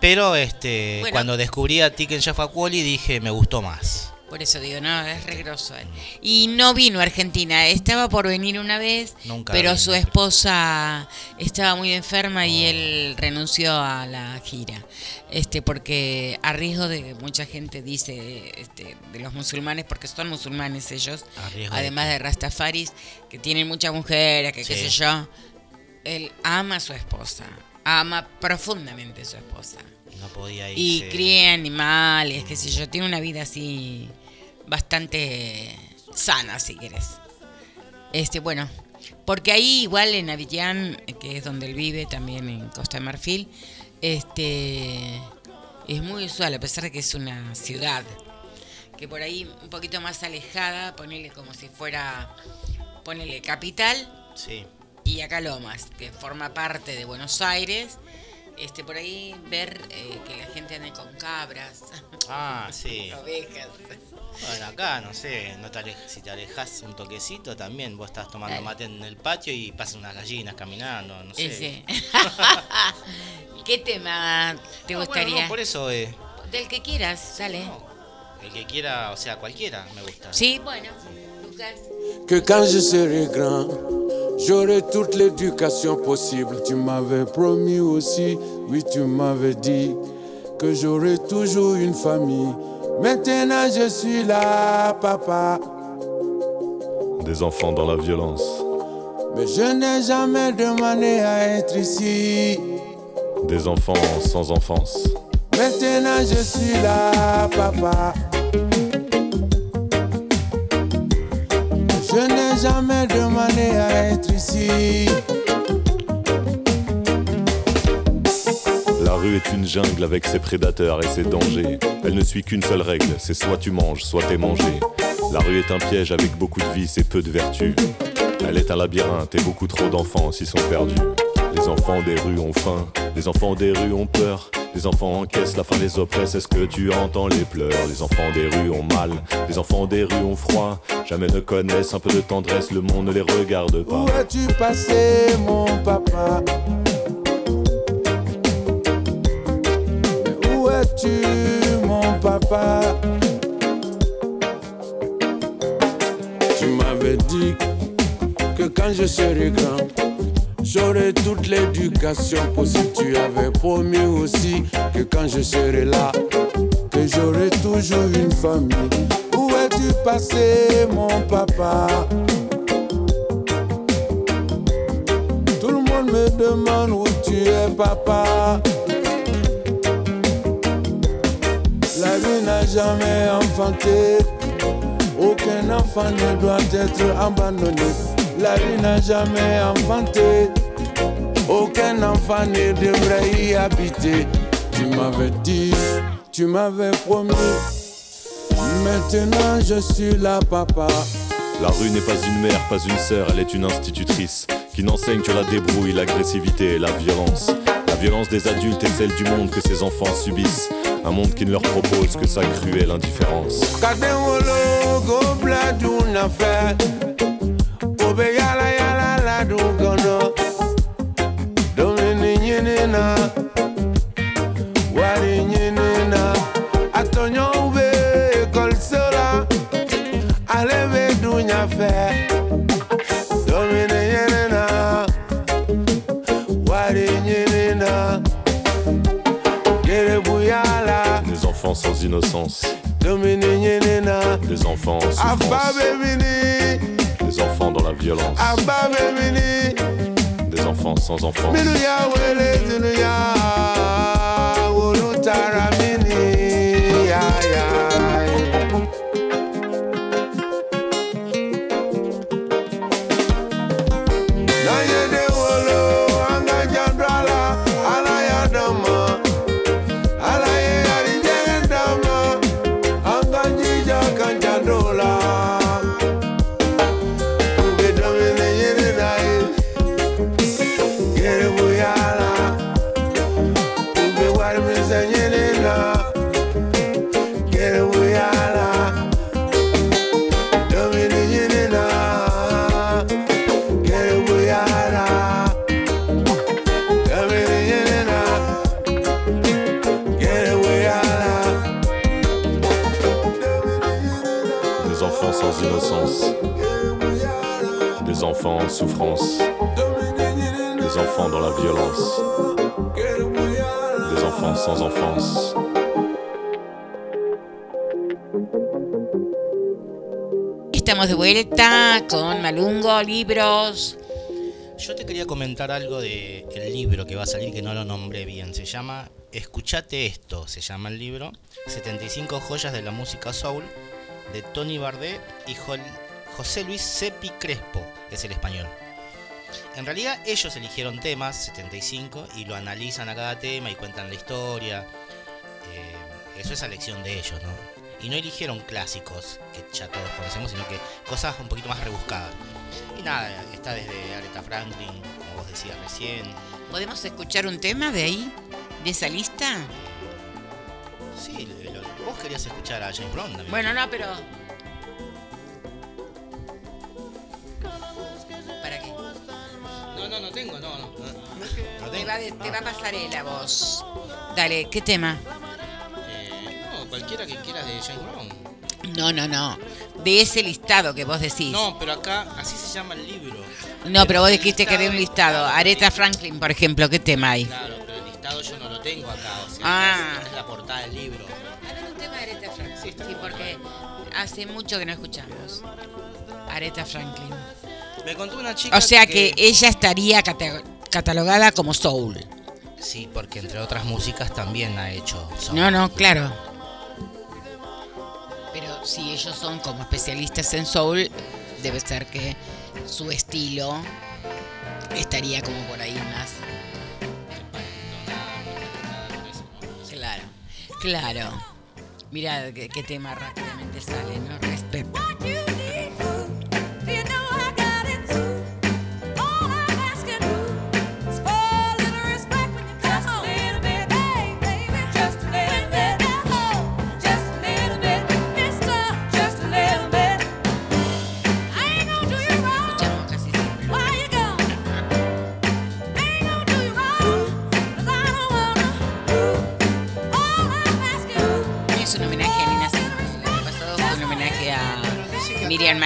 Pero este, Bueno. cuando descubrí a Tiken Jaffa Wally dije, me gustó más. Por eso digo, no, es regroso él. Y no vino a Argentina, estaba por venir una vez, Nunca pero vino. su esposa estaba muy enferma y él renunció a la gira. Este, porque a riesgo de que mucha gente dice este, de los musulmanes, porque son musulmanes ellos, de además de Rastafaris, que tienen muchas mujeres, que qué sé yo, él ama a su esposa, ama profundamente a su esposa. No podía Y irse. cría animales, qué sé yo, tiene una vida así bastante sana, si querés. Este, bueno, porque ahí igual en Avillán, que es donde él vive, también en Costa de Marfil, este es muy usual, a pesar de que es una ciudad, que por ahí un poquito más alejada, ponele como si fuera, ponele capital, Sí. Y acá Lomas, que forma parte de Buenos Aires, este por ahí ver eh, que la gente ande con cabras, Ah, sí. <laughs> ovejas. Bueno, acá, no sé, no te alej- si te alejas un toquecito también, vos estás tomando Dale. mate en el patio y pasan unas gallinas caminando, no sé. Ese. <laughs> <laughs> ¿Qué tema te No, bueno, gustaría? no, por eso, eh, Del que quieras, dale. el que quiera, o sea, cualquiera me gusta. Sí, bueno, Lucas. que serai grand, j'aurai toute l'éducation possible. Tu m'avais promis aussi, oui, tu m'avais dit que j'aurai toujours une famille. Maintenant, je suis là, papa, Des enfants dans la violence, mais je n'ai jamais demandé à être ici. des enfants sans enfance, Maintenant, je suis là, papa. Jamais demandé à être ici. La rue est une jungle avec ses prédateurs et ses dangers. Elle ne suit qu'une seule règle, c'est soit tu manges, soit t'es mangé. La rue est un piège avec beaucoup de vices et peu de vertus. Elle est un labyrinthe et beaucoup trop d'enfants s'y sont perdus. Les enfants des rues ont faim, les enfants des rues ont peur. Les enfants encaissent, la faim les oppresse, est-ce que tu entends les pleurs Les enfants des rues ont mal, les enfants des rues ont froid. Jamais ne connaissent un peu de tendresse, le monde ne les regarde pas. Où es-tu passé, mon papa? Où es-tu, mon papa? Tu m'avais dit que quand je serai grand, j'aurai toute l'éducation possible. Tu avais promis aussi que quand je serai là, que j'aurai toujours une famille. Où es-tu passé, mon papa? Tout le monde me demande où tu es, papa. La vie n'a jamais enfanté. Aucun enfant ne doit être abandonné. La vie n'a jamais enfanté. Aucun enfant ne devrait y habiter. Tu m'avais dit, tu m'avais promis. Maintenant je suis là, papa. La rue n'est pas une mère, pas une sœur, elle est une institutrice qui n'enseigne que la débrouille, l'agressivité et la violence. La violence des adultes et celle du monde que ces enfants subissent. Un monde qui ne leur propose que sa cruelle indifférence. l'innocence. Des enfants en souffrance. Des enfants dans la violence. Des enfants sans enfance. Malungo, libros. Yo te quería comentar algo de el libro que va a salir que no lo nombré bien. Se llama Escuchate esto, se llama el libro. 75 joyas de la música soul de Tony Bardet y José Luis Sepi Crespo, es el español. En realidad ellos eligieron temas, 75, y lo analizan a cada tema y cuentan la historia. Eh, eso es elección de ellos, ¿no? Y no eligieron clásicos que ya todos conocemos, sino que cosas un poquito más rebuscadas. Y nada, está desde Aretha Franklin, como vos decías recién. ¿Podemos escuchar un tema de ahí? ¿De esa lista? Sí, lo- vos querías escuchar a James Brown también. Bueno, no, pero. ¿Para qué? No, no, no tengo, no, no. No Te tengo. va, te va a pasar él a vos. Dale, ¿qué tema? Cualquiera que quieras de James Brown. No, no, no. De ese listado que vos decís. No, pero acá así se llama el libro. No, pero vos dijiste que había un listado. Aretha Franklin, por ejemplo, ¿qué tema hay? Claro, pero el listado yo no lo tengo acá. O sea, Ah. esta es la portada del libro. Ver, un tema de Aretha Franklin. Sí, porque hace mucho que no escuchamos. Aretha Franklin. Me contó una chica. O sea que ella estaría cata- catalogada como soul. Sí, porque entre otras músicas también ha hecho. soul. No, no, claro. Si ellos son como especialistas en soul, debe ser que su estilo estaría como por ahí más. Claro, claro. Mira qué, qué tema rápidamente sale, ¿no? Respeto. Miriam.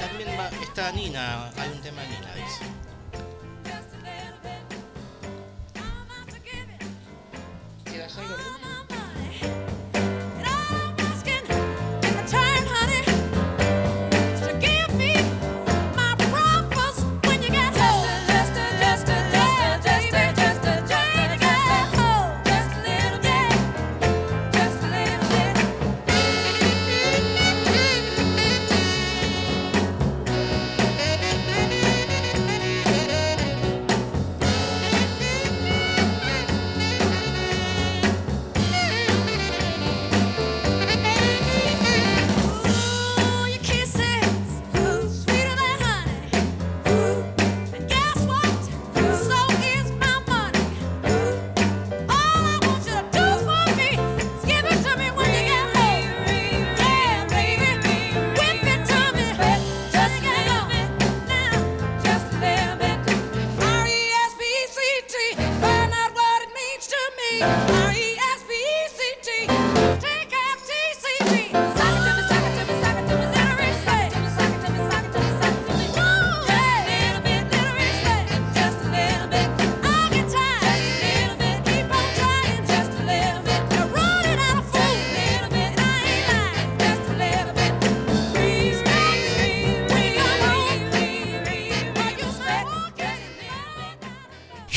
También va, está Nina, hay un tema de Nina,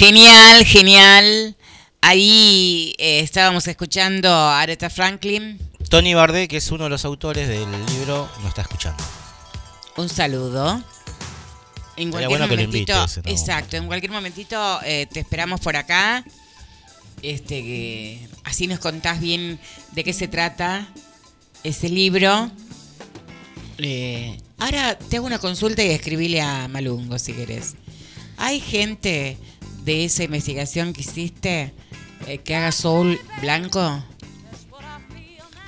Genial, genial. Ahí eh, estábamos escuchando a Aretha Franklin. Tony Bardet, que es uno de los autores del libro, nos está escuchando. Un saludo. En cualquier bueno que lo invites, exacto, en cualquier momentito eh, te esperamos por acá. Este, que así nos contás bien de qué se trata ese libro. Eh, ahora te hago una consulta y escribile a Malungo si querés. ¿Hay gente de esa investigación que hiciste eh, que haga soul blanco?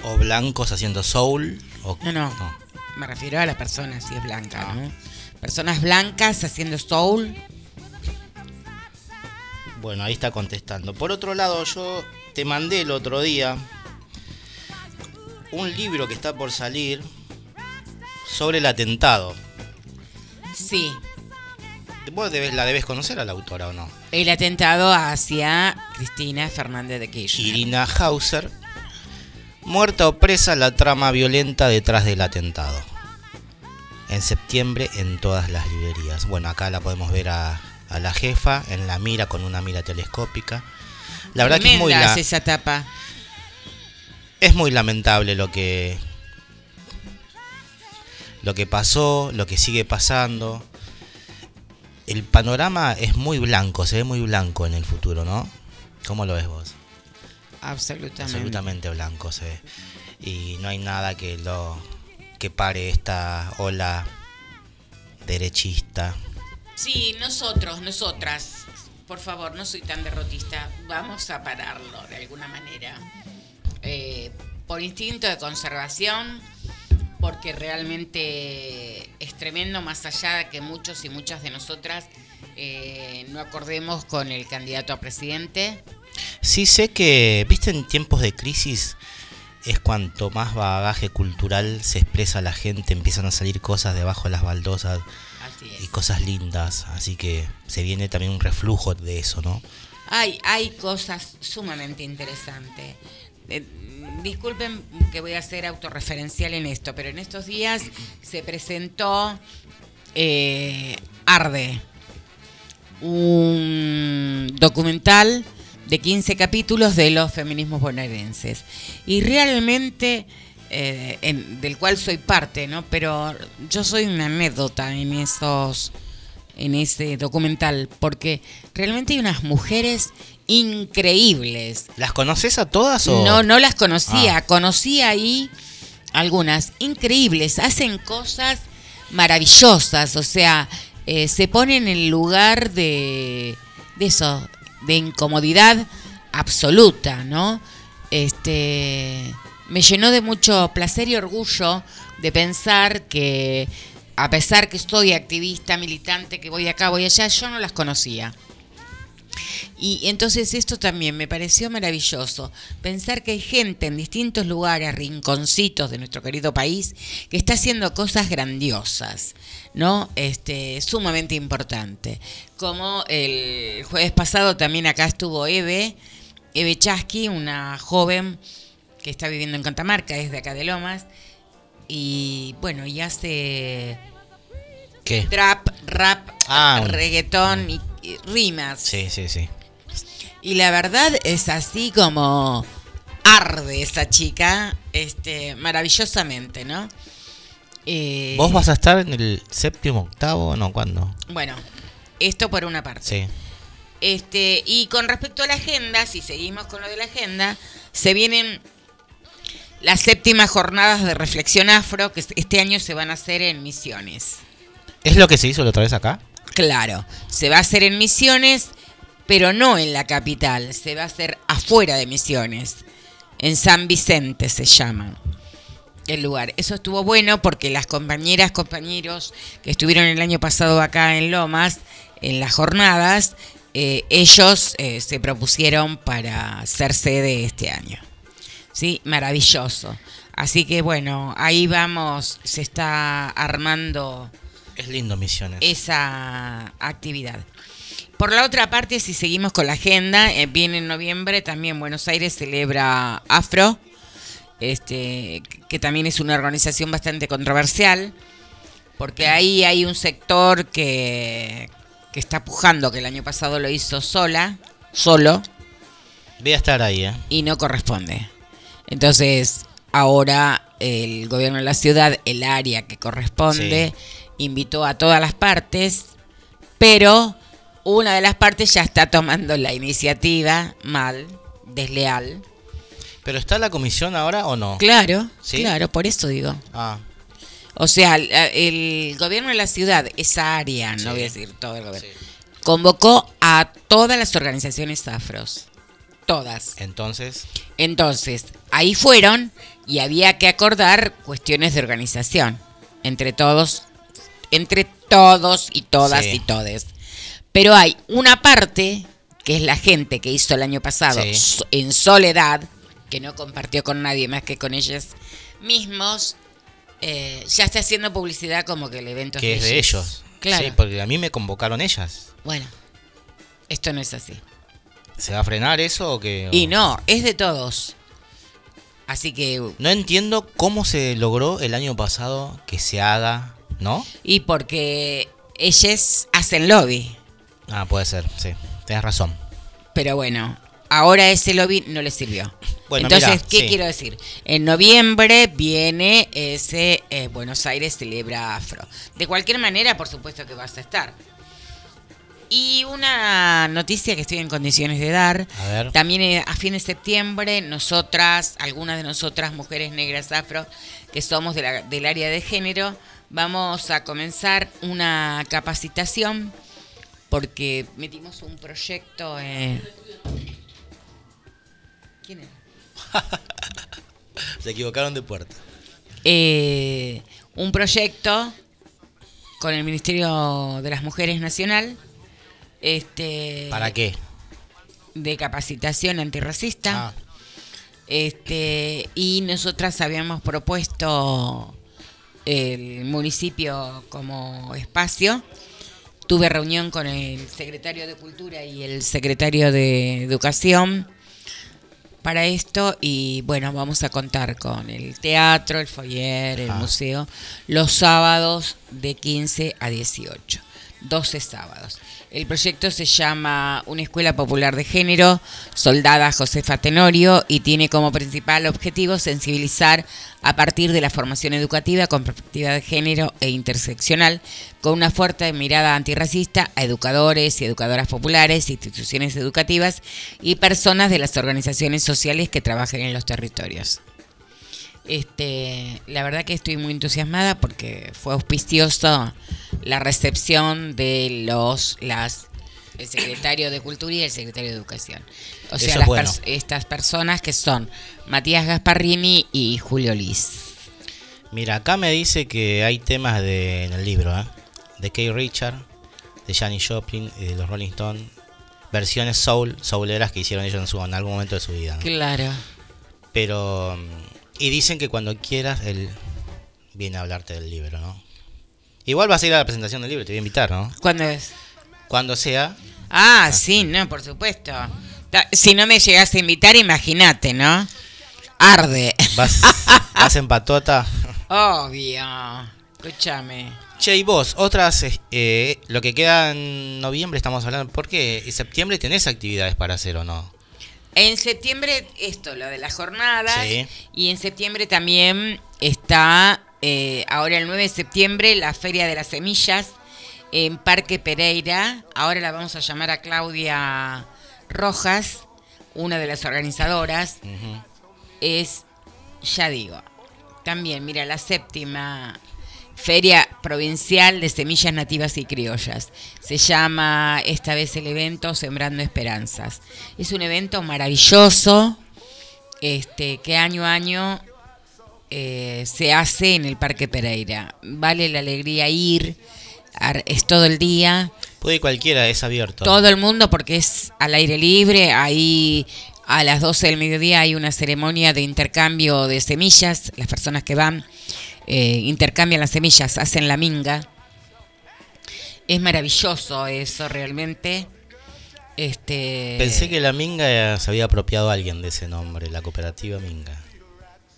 O blancos haciendo soul. O, No, no. Me refiero a la persona si es blanca, ¿no? Personas blancas haciendo soul. Bueno, ahí está contestando. Por otro lado, yo te mandé el otro día un libro que está por salir sobre el atentado. Sí, Vos debes- la debes conocer a la autora o no. El atentado hacia Cristina Fernández de Kirchner. Irina Hauser. Muerta o presa la trama violenta detrás del atentado. En septiembre en todas las librerías. Bueno, acá la podemos ver a, a la jefa en la mira con una mira telescópica. La verdad que es muy, la- es esa tapa. es muy lamentable lo que lo que pasó, lo que sigue pasando. El panorama es muy blanco, se ve muy blanco en el futuro, ¿no? ¿Cómo lo ves vos? Absolutamente. absolutamente blanco se ve. Y no hay nada que lo que pare esta ola derechista. Sí, nosotros, nosotras, por favor, no soy tan derrotista, vamos a pararlo de alguna manera. Eh, por instinto de conservación, porque realmente es tremendo, más allá de que muchos y muchas de nosotras eh, no acordemos con el candidato a presidente. Sí sé que, viste, en tiempos de crisis es cuanto más bagaje cultural se expresa la gente, empiezan a salir cosas debajo de las baldosas y cosas lindas, así que se viene también un reflujo de eso, ¿no? Hay, hay cosas sumamente interesantes. Eh, disculpen que voy a ser autorreferencial en esto, pero en estos días se presentó eh, Arde, un documental de 15 capítulos de los feminismos bonaerenses. Y realmente, eh, del cual soy parte, ¿no? Pero yo soy una anécdota en esos en ese documental, porque realmente hay unas mujeres increíbles. ¿Las conoces a todas o...? No, no las conocía, Ah. conocí ahí algunas increíbles, hacen cosas maravillosas, o sea, eh, se ponen en el lugar de, de eso, de incomodidad absoluta, ¿no? Este, me llenó de mucho placer y orgullo de pensar que a pesar que estoy activista, militante, que voy acá, voy allá, yo no las conocía. Y entonces esto también me pareció maravilloso, pensar que hay gente en distintos lugares, rinconcitos de nuestro querido país, que está haciendo cosas grandiosas, ¿no? Este, sumamente importante. Como el jueves pasado también acá estuvo Eve, Eve Chasky, una joven que está viviendo en Catamarca, es de acá de Lomas, y bueno, y hace ¿Qué? trap, rap, Ah, reggaetón y rimas. Sí, sí, sí. Y la verdad es así como arde esa chica, este, maravillosamente, ¿no? Eh, ¿Vos vas a estar en el séptimo, octavo? No, ¿cuándo? Bueno, esto por una parte. Sí. Este, y con respecto a la agenda, si seguimos con lo de la agenda, se vienen las séptimas jornadas de reflexión afro que este año se van a hacer en Misiones. ¿Es lo que se hizo la otra vez acá? Claro, se va a hacer en Misiones, pero no en la capital, se va a hacer afuera de Misiones, en San Vicente se llama el lugar. Eso estuvo bueno porque las compañeras, compañeros que estuvieron el año pasado acá en Lomas, en las jornadas, eh, ellos eh, se propusieron para ser sede este año. Sí, maravilloso. Así que bueno, ahí vamos, se está armando Es lindo Misiones. esa actividad. Por la otra parte, si seguimos con la agenda, eh, viene en noviembre también Buenos Aires celebra Afro, este, que también es una organización bastante controversial, porque ahí hay un sector que, que está pujando, que el año pasado lo hizo sola, solo, Voy a estar ahí, ¿eh? y no corresponde. Entonces, ahora el gobierno de la ciudad, el área que corresponde, invitó a todas las partes, pero una de las partes ya está tomando la iniciativa mal, desleal. ¿Pero está la comisión ahora o no? Claro, ¿Sí? claro, por eso digo. Ah, O sea, el, el gobierno de la ciudad, esa área, Sí. no voy a decir todo el gobierno, sí. convocó a todas las organizaciones afros. Todas. Entonces, Entonces, ahí fueron y había que acordar cuestiones de organización entre todos, entre todos y todas Sí. y todes. Pero hay una parte que es la gente que hizo el año pasado Sí. en soledad, que no compartió con nadie más que con ellos mismos, eh, ya está haciendo publicidad como que el evento que es de ellos. ellos. Claro. Sí, porque a mí me convocaron ellas. Bueno, esto no es así. ¿Se va a frenar eso o qué? Y no, es de todos. Así que, No entiendo cómo se logró el año pasado que se haga, ¿no? y porque ellas hacen lobby. Ah, puede ser, sí. Tienes razón. Pero bueno, ahora ese lobby no le sirvió. Bueno, Entonces, ¿qué sí. quiero decir? En noviembre viene ese eh, Buenos Aires celebra Afro. De cualquier manera, por supuesto que vas a estar. Y una noticia que estoy en condiciones de dar. A ver. También eh, a fin de septiembre, nosotras, algunas de nosotras, mujeres negras afro, que somos de la- del área de género, vamos a comenzar una capacitación porque metimos un proyecto. eh, ¿Quién era? <laughs> Se equivocaron de puerta. eh, un proyecto con el Ministerio de las Mujeres Nacional este, ¿Para qué? de capacitación antirracista. Ah, Este, y nosotras habíamos propuesto el municipio como espacio. Tuve reunión con el secretario de Cultura y el secretario de Educación para esto y bueno, vamos a contar con el teatro, el foyer, el Ah. museo, los sábados de 15 a 18. 12 sábados. El proyecto se llama Una Escuela Popular de Género, Soldada Josefa Tenorio, y tiene como principal objetivo sensibilizar a partir de la formación educativa con perspectiva de género e interseccional, con una fuerte mirada antirracista a educadores y educadoras populares, instituciones educativas y personas de las organizaciones sociales que trabajen en los territorios. Este, la verdad que estoy muy entusiasmada porque fue auspicioso la recepción de los las el secretario de Cultura y el secretario de Educación. O sea, Eso es las bueno. pers- estas personas que son Matías Gasparrini y Julio Liz. Mira, acá me dice que hay temas de, en el libro, ¿eh? De Kay Richard, de Janis Joplin, y de los Rolling Stones. Versiones soul, souleras que hicieron ellos en, su, en algún momento de su vida. ¿no? Claro. Pero. Y dicen que cuando quieras, él viene a hablarte del libro, ¿no? Igual vas a ir a la presentación del libro, te voy a invitar, ¿no? ¿Cuándo es? Cuando sea. Ah, sí, no, por supuesto. Si no me llegas a invitar, imagínate, ¿no? Arde. Vas, <laughs> vas en patota. Obvio. Escúchame. Che, y vos, otras, eh, lo que queda en noviembre estamos hablando, ¿por qué? ¿En septiembre tenés actividades para hacer o no? En septiembre, esto, lo de las jornadas. Sí. Y en septiembre también está, eh, ahora el 9 de septiembre, la Feria de las Semillas en Parque Pereira. Ahora la vamos a llamar a Claudia Rojas, una de las organizadoras. Es, ya digo, también, mira, la séptima Feria Provincial de Semillas Nativas y Criollas. Se llama esta vez el evento Sembrando Esperanzas. Es un evento maravilloso este, que año a año eh, se hace en el Parque Pereira. Vale la alegría ir, es todo el día, Puede cualquiera, es abierto. todo el mundo porque es al aire libre, ahí a las 12 del mediodía hay una ceremonia de intercambio de semillas, las personas que van eh, intercambian las semillas, hacen la minga. Es maravilloso eso realmente. Este Pensé que la Minga se había apropiado alguien de ese nombre, la cooperativa Minga.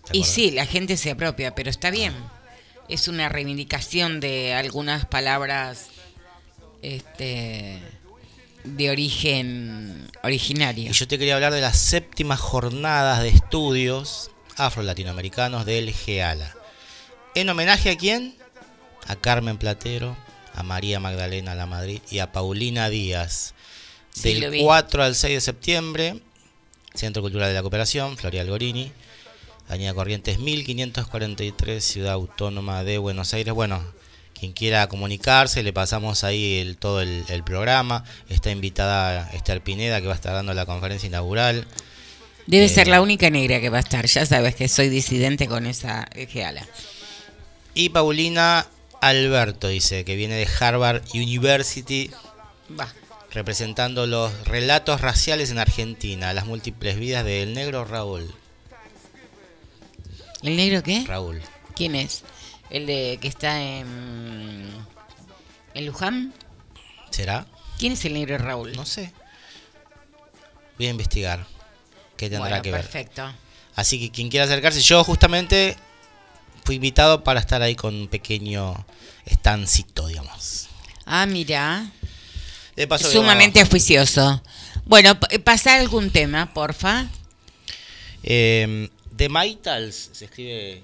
¿Te Y sí, la gente se apropia, pero está bien. Es una reivindicación de algunas palabras este, de origen originario. Y yo te quería hablar de las séptimas jornadas de estudios afro-latinoamericanos del GEALA. ¿En homenaje a quién? A Carmen Platero, a María Magdalena La Madrid y a Paulina Díaz. Sí, Del vi. 4 al 6 de septiembre, Centro Cultural de la Cooperación, Floria Algorini, Avenida Corrientes 1543, Ciudad Autónoma de Buenos Aires. Bueno, quien quiera comunicarse, le pasamos ahí el, todo el, el programa. Está invitada Esther Pineda, que va a estar dando la conferencia inaugural. Debe Eh, ser la única negra que va a estar. Ya sabes que soy disidente con esa geala. Y Paulina Alberto dice que viene de Harvard University. Bah, representando los relatos raciales en Argentina, las múltiples vidas del negro Raúl. ¿El negro qué? Raúl. ¿Quién es? ¿El de que está en, en Luján? ¿Será? ¿Quién es el negro Raúl? No sé. Voy a investigar. ¿Qué tendrá que ver? Perfecto. Así que quien quiera acercarse, yo justamente fui invitado para estar ahí con un pequeño estancito, digamos. Ah, mira. Paso, Sumamente digamos, juicioso. Bueno, eh, pasa algún tema, porfa. Eh, The Maitals se escribe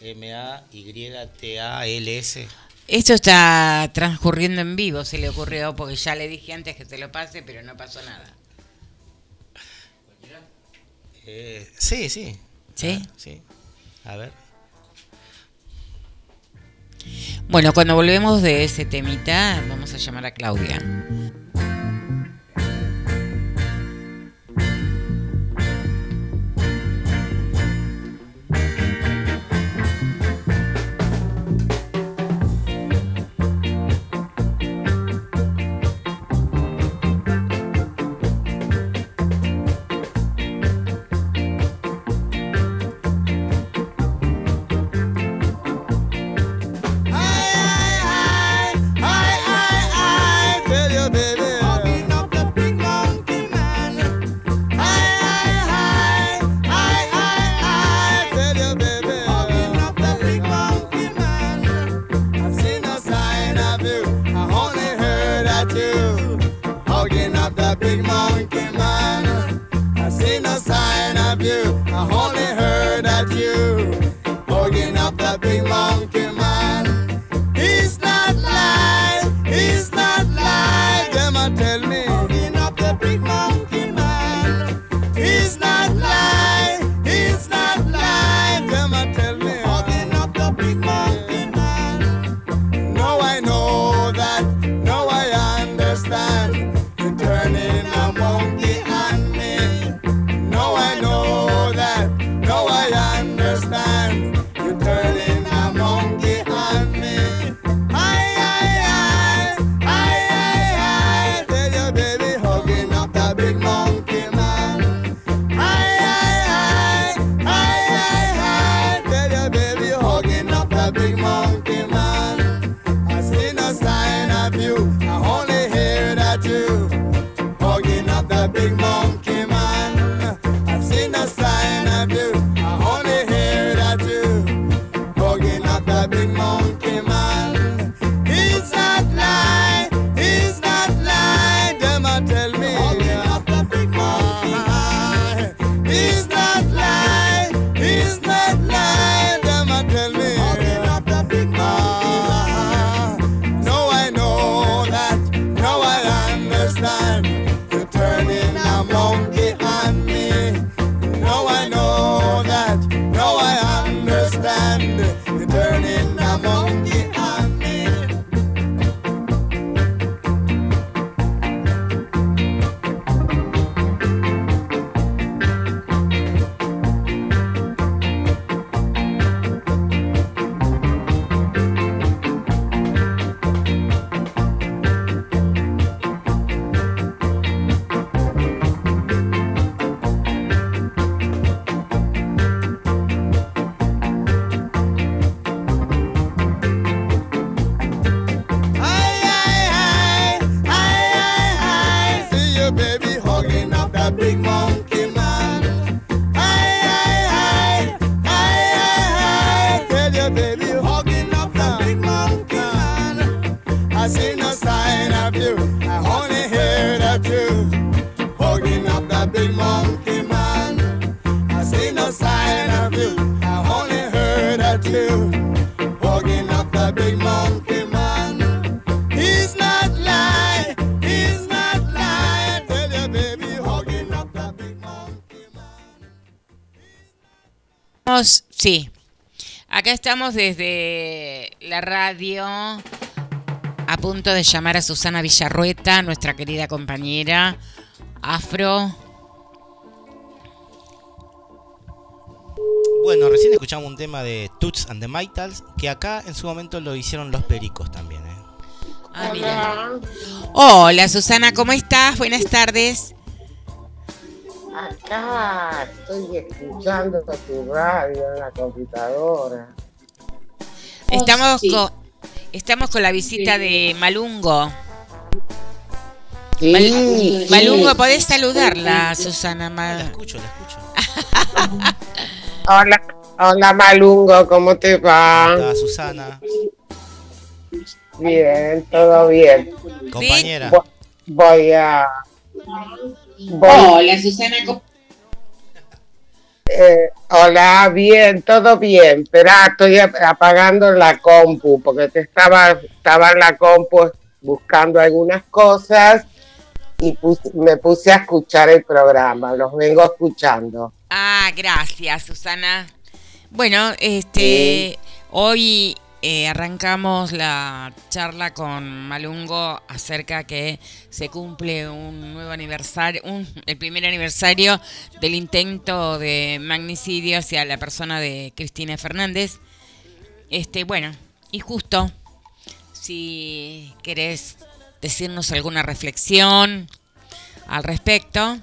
M-A-Y-T-A-L-S. Esto está transcurriendo en vivo, se le ocurrió, porque ya le dije antes que te lo pase, pero no pasó nada. Eh, sí, sí. ¿Sí? Ah, sí. A ver. Bueno, cuando volvemos de ese temita, vamos a llamar a Claudia. Sí. Acá estamos desde la radio a punto de llamar a Susana Villarrueta, nuestra querida compañera afro. Bueno, recién escuchamos un tema de Toots and the Mitals, que acá en su momento lo hicieron los pericos también. ¿eh? Ah, Hola. Hola Susana, ¿cómo estás? Buenas tardes acá estoy escuchando tu radio en la computadora. Estamos, con, estamos con la visita de Malungo. Sí, Malungo, podés saludarla, Susana. La escucho, la escucho. hola, hola Malungo, ¿cómo te va? Hola, Susana. Bien, todo bien. Compañera. Voy a Hola, Susana. ¿cómo- eh, hola, bien, todo bien. Espera, estoy ap- apagando la compu porque te estaba, estaba en la compu buscando algunas cosas y me puse a escuchar el programa. Los vengo escuchando. Ah, gracias, Susana. Bueno, este, hoy eh, arrancamos la charla con Malungo acerca que se cumple un nuevo aniversario, el primer aniversario del intento de magnicidio hacia la persona de Cristina Fernández. Este, bueno, y justo, si querés decirnos alguna reflexión al respecto.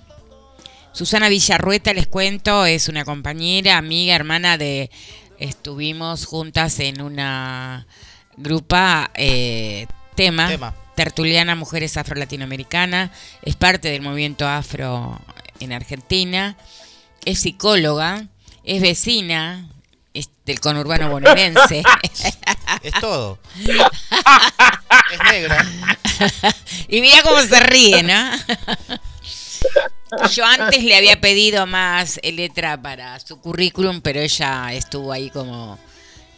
Susana Villarrueta, les cuento, es una compañera, amiga, hermana de... Estuvimos juntas en una grupa eh, tema, Tema. Tertuliana Mujeres Afro-Latinoamericanas, es parte del movimiento afro en Argentina, es psicóloga, es vecina es del conurbano bonaerense. <laughs> Es todo. <laughs> Es negra. y mira cómo se ríe, ¿no? Yo antes le había pedido más letra para su currículum, pero ella estuvo ahí como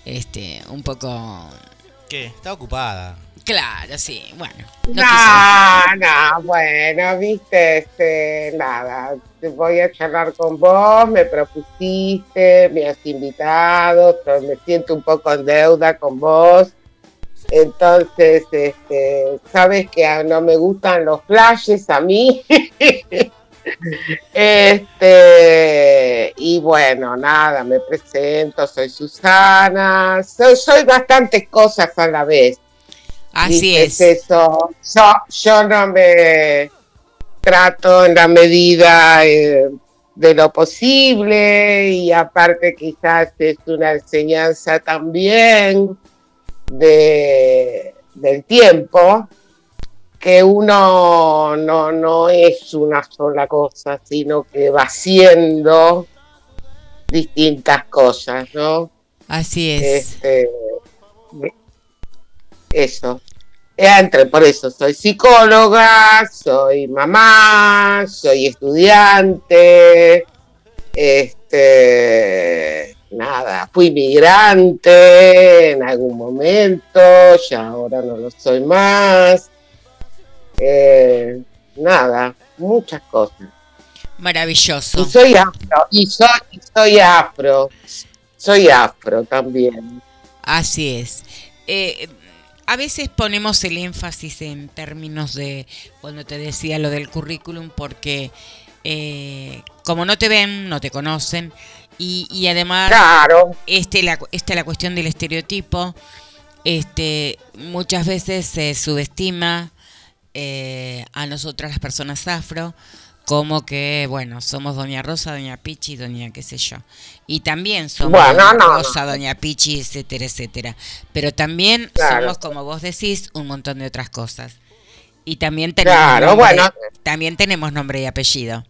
este un poco ¿Qué? Está ocupada. claro, sí, bueno. no. No, no, bueno, viste, este, nada, te voy a charlar con vos, me propusiste, me has invitado, pero me siento un poco en deuda con vos. Entonces, este, sabes que no me gustan los flashes a mí. <laughs> Este, y bueno, nada, me presento, soy Susana, soy, soy bastantes cosas a la vez. Así es. eso. Yo, yo no me trato en la medida eh, de lo posible y aparte quizás es una enseñanza también de, del tiempo que uno no, no es una sola cosa, sino que va siendo distintas cosas, ¿no? Así es. Este, eso. Entre, por eso soy psicóloga, soy mamá, soy estudiante, este, nada, fui migrante en algún momento, ya ahora no lo soy más. Eh, nada, muchas cosas. Maravilloso. Y soy afro, y soy, y soy afro, soy afro también. Así es. Eh, a veces ponemos el énfasis en términos de, cuando te decía lo del currículum, porque eh, como no te ven, no te conocen, y, y además Claro, este, la, esta es la cuestión del estereotipo, este, muchas veces se subestima eh, a nosotras las personas afro como que, bueno, somos Doña Rosa, Doña Pichi, Doña qué sé yo. Y también somos Bueno, Doña no, Rosa, Doña Pichi, etcétera, etcétera. Pero también Claro. somos, como vos decís, un montón de otras cosas. Y también tenemos, Claro, nombre, bueno. también tenemos nombre y apellido.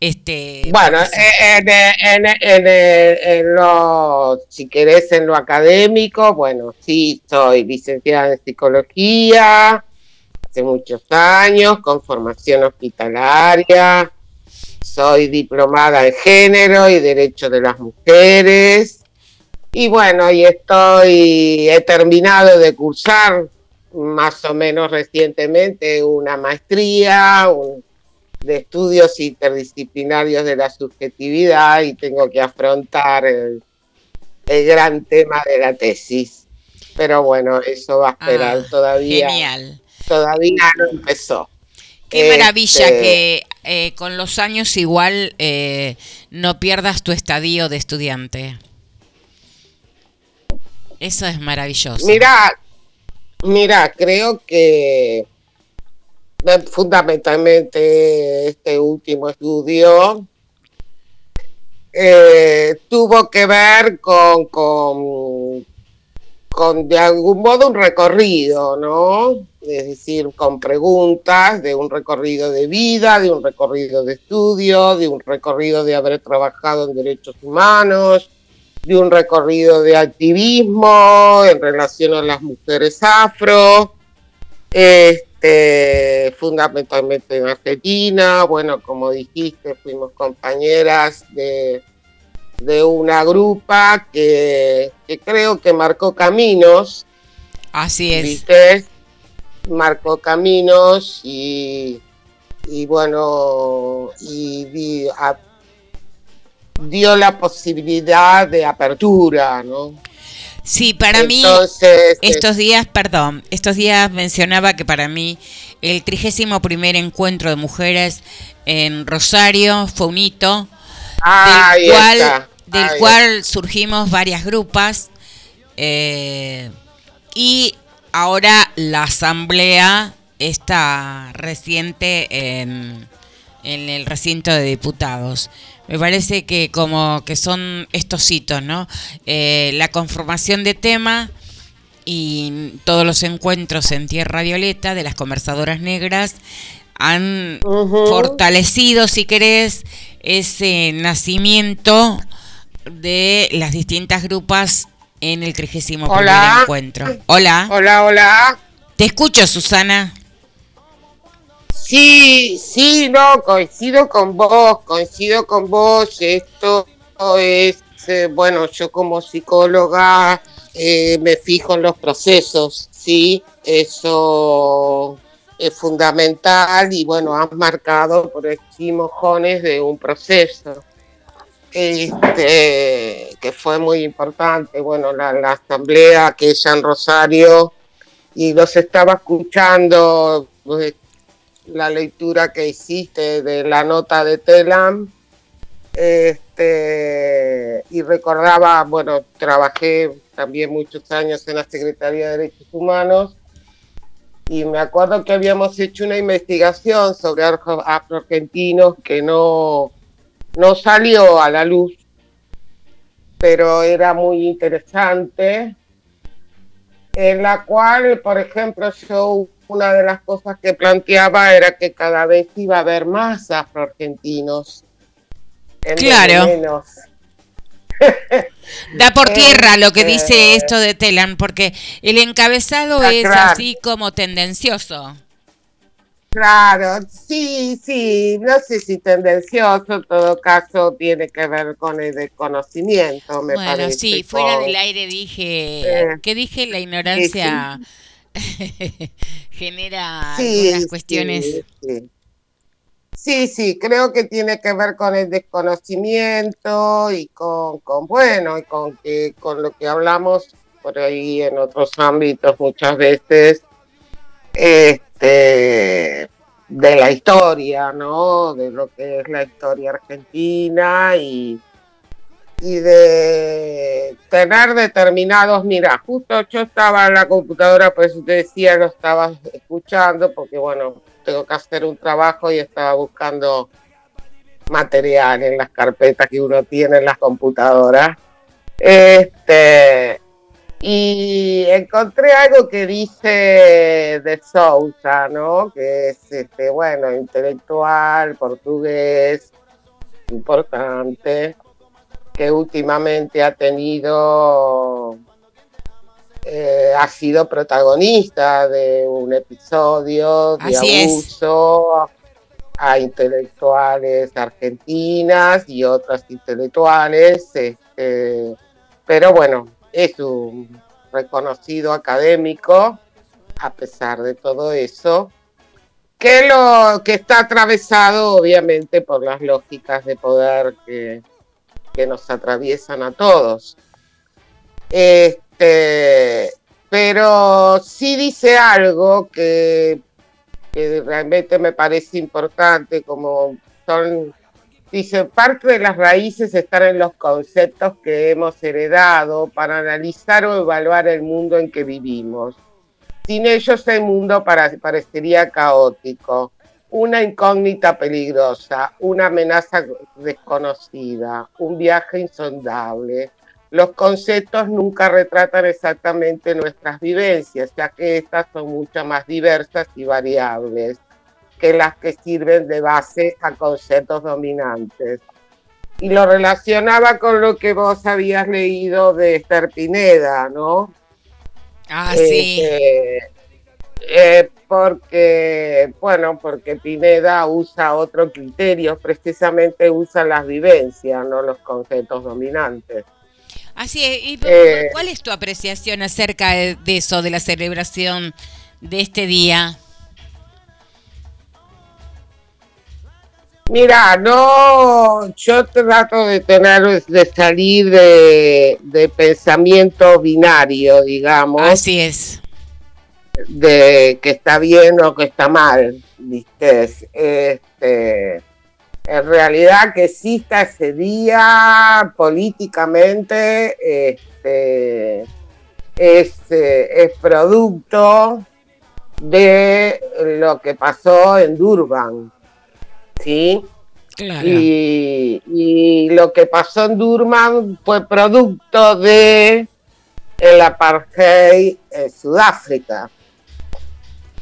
Este, Bueno, porque eh, en, en, en- en lo, si querés, en lo académico, bueno, sí, soy licenciada en psicología hace muchos años, con formación hospitalaria, soy diplomada en género y derecho de las mujeres, y bueno, y estoy, he terminado de cursar más o menos recientemente una maestría, un, de estudios interdisciplinarios de la subjetividad y tengo que afrontar el, el gran tema de la tesis. Pero bueno, eso va a esperar Ah, todavía. Genial. Todavía no empezó. Qué maravilla Este, que eh, con los años igual eh, no pierdas tu estadio de estudiante. Eso es maravilloso. Mira, mira, creo que fundamentalmente este último estudio eh, tuvo que ver con, con, de algún modo un recorrido, ¿no? Es decir, con preguntas de un recorrido de vida, de un recorrido de estudio, de un recorrido de haber trabajado en derechos humanos, de un recorrido de activismo en relación a las mujeres afro, este, fundamentalmente en Argentina. Bueno, como dijiste, fuimos compañeras de, de una grupa que, que creo que marcó caminos Así es. ¿viste? Marcó caminos y, y bueno, y a- dio la posibilidad de apertura, ¿no? Sí, para mí estos días, perdón, estos días mencionaba que para mí el 31 primer encuentro de mujeres en Rosario fue un hito del cual, está, del cual surgimos varias grupas eh, y ahora la asamblea está reciente en, en el recinto de diputados. Me parece que como que son estos hitos, ¿no? Eh, la conformación de tema y todos los encuentros en Tierra Violeta de las conversadoras negras han fortalecido, si querés, ese nacimiento de las distintas grupas en el 31 primer Hola. encuentro. Hola. Hola, hola. Te escucho, Susana. Sí, sí, no, coincido con vos, coincido con vos. Esto es, eh, bueno, yo como psicóloga eh, me fijo en los procesos, sí, eso es fundamental y bueno, has marcado por aquí mojones de un proceso este, que fue muy importante. Bueno, la, la asamblea aquella en Rosario y los estaba escuchando. pues, la lectura que hiciste de la nota de Telam. Este, y recordaba, bueno, trabajé también muchos años en la Secretaría de Derechos Humanos y me acuerdo que habíamos hecho una investigación sobre afro- afroargentinos que no, no salió a la luz, pero era muy interesante en la cual, por ejemplo, yo una de las cosas que planteaba era que cada vez iba a haber más afroargentinos. Claro. menos. Da por <laughs> tierra lo que dice esto de Telan, porque el encabezado Ah, es claro. así como tendencioso. Claro, sí, sí, no sé si tendencioso, en todo caso tiene que ver con el desconocimiento, me bueno, parece. sí, fuera del aire dije, Eh, ¿qué dije? La ignorancia <laughs> genera Sí, algunas cuestiones. Sí, sí. Sí, sí, creo que tiene que ver con el desconocimiento y con, con bueno, y con que con lo que hablamos por ahí en otros ámbitos muchas veces, este, de la historia, ¿no? De lo que es la historia argentina y, y de tener determinados, mira, justo yo estaba en la computadora, pues decía, lo estaba escuchando, porque bueno, tengo que hacer un trabajo y estaba buscando material en las carpetas que uno tiene en las computadoras. Este, y encontré algo que dice de Sousa, ¿no? Que es, este, bueno, intelectual, portugués, importante, que últimamente ha tenido, eh, ha sido protagonista de un episodio de Así abuso a intelectuales argentinas y otras intelectuales, este, pero bueno, es un reconocido académico, a pesar de todo eso, que, lo, que está atravesado obviamente por las lógicas de poder que, que nos atraviesan a todos. Este, pero sí dice algo que, que realmente me parece importante, como son, dice, parte de las raíces están en los conceptos que hemos heredado para analizar o evaluar el mundo en que vivimos. Sin ellos el mundo parecería caótico, una incógnita peligrosa, una amenaza desconocida, un viaje insondable. los conceptos nunca retratan exactamente nuestras vivencias, ya que estas son mucho más diversas y variables que las que sirven de base a conceptos dominantes. Y lo relacionaba con lo que vos habías leído de Esther Pineda, ¿no? Ah, sí. Este, eh, porque, bueno, porque Pineda usa otro criterio, precisamente usa las vivencias, no los conceptos dominantes. Así es. ¿Y Eh, cuál es tu apreciación acerca de eso, de la celebración de este día? Mira, no, yo trato de tener, de salir de, de pensamiento binario, digamos. Así es. De que está bien o que está mal, ¿viste? Este, en realidad que exista ese día políticamente este, es, eh, es producto de lo que pasó en Durban, ¿sí? Claro. Y, y lo que pasó en Durban fue producto de el apartheid en Sudáfrica.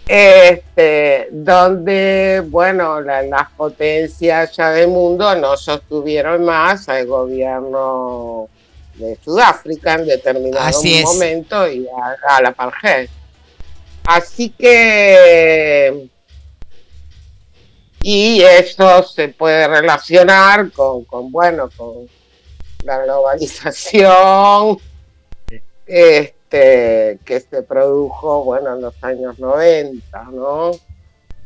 Este, donde, bueno, la- las potencias ya del mundo no sostuvieron más al gobierno de Sudáfrica en determinado Así es. momento y a, a la apartheid. Así que y eso se puede relacionar con, con, bueno, con la globalización este, que se produjo, bueno, en los años 90, ¿no?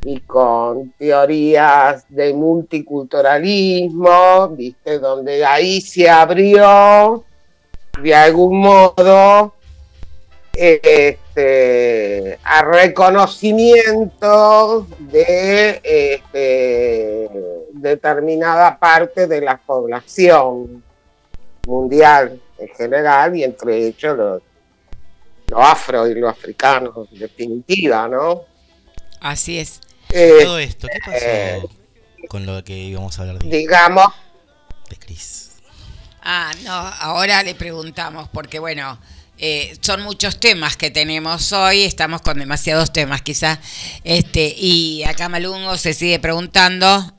Y con teorías de multiculturalismo, ¿viste? Donde ahí se abrió, de algún modo, este, a reconocimiento de este, determinada parte de la población mundial en general y entre ellos los, los afro y los africanos, en definitiva, ¿no? Así es. Eh, Todo esto, ¿qué pasó eh, con lo que íbamos a hablar de, digamos, de Cris? Ah, no, ahora le preguntamos, porque bueno, eh, son muchos temas que tenemos hoy, estamos con demasiados temas quizás, este, y acá Malungo se sigue preguntando,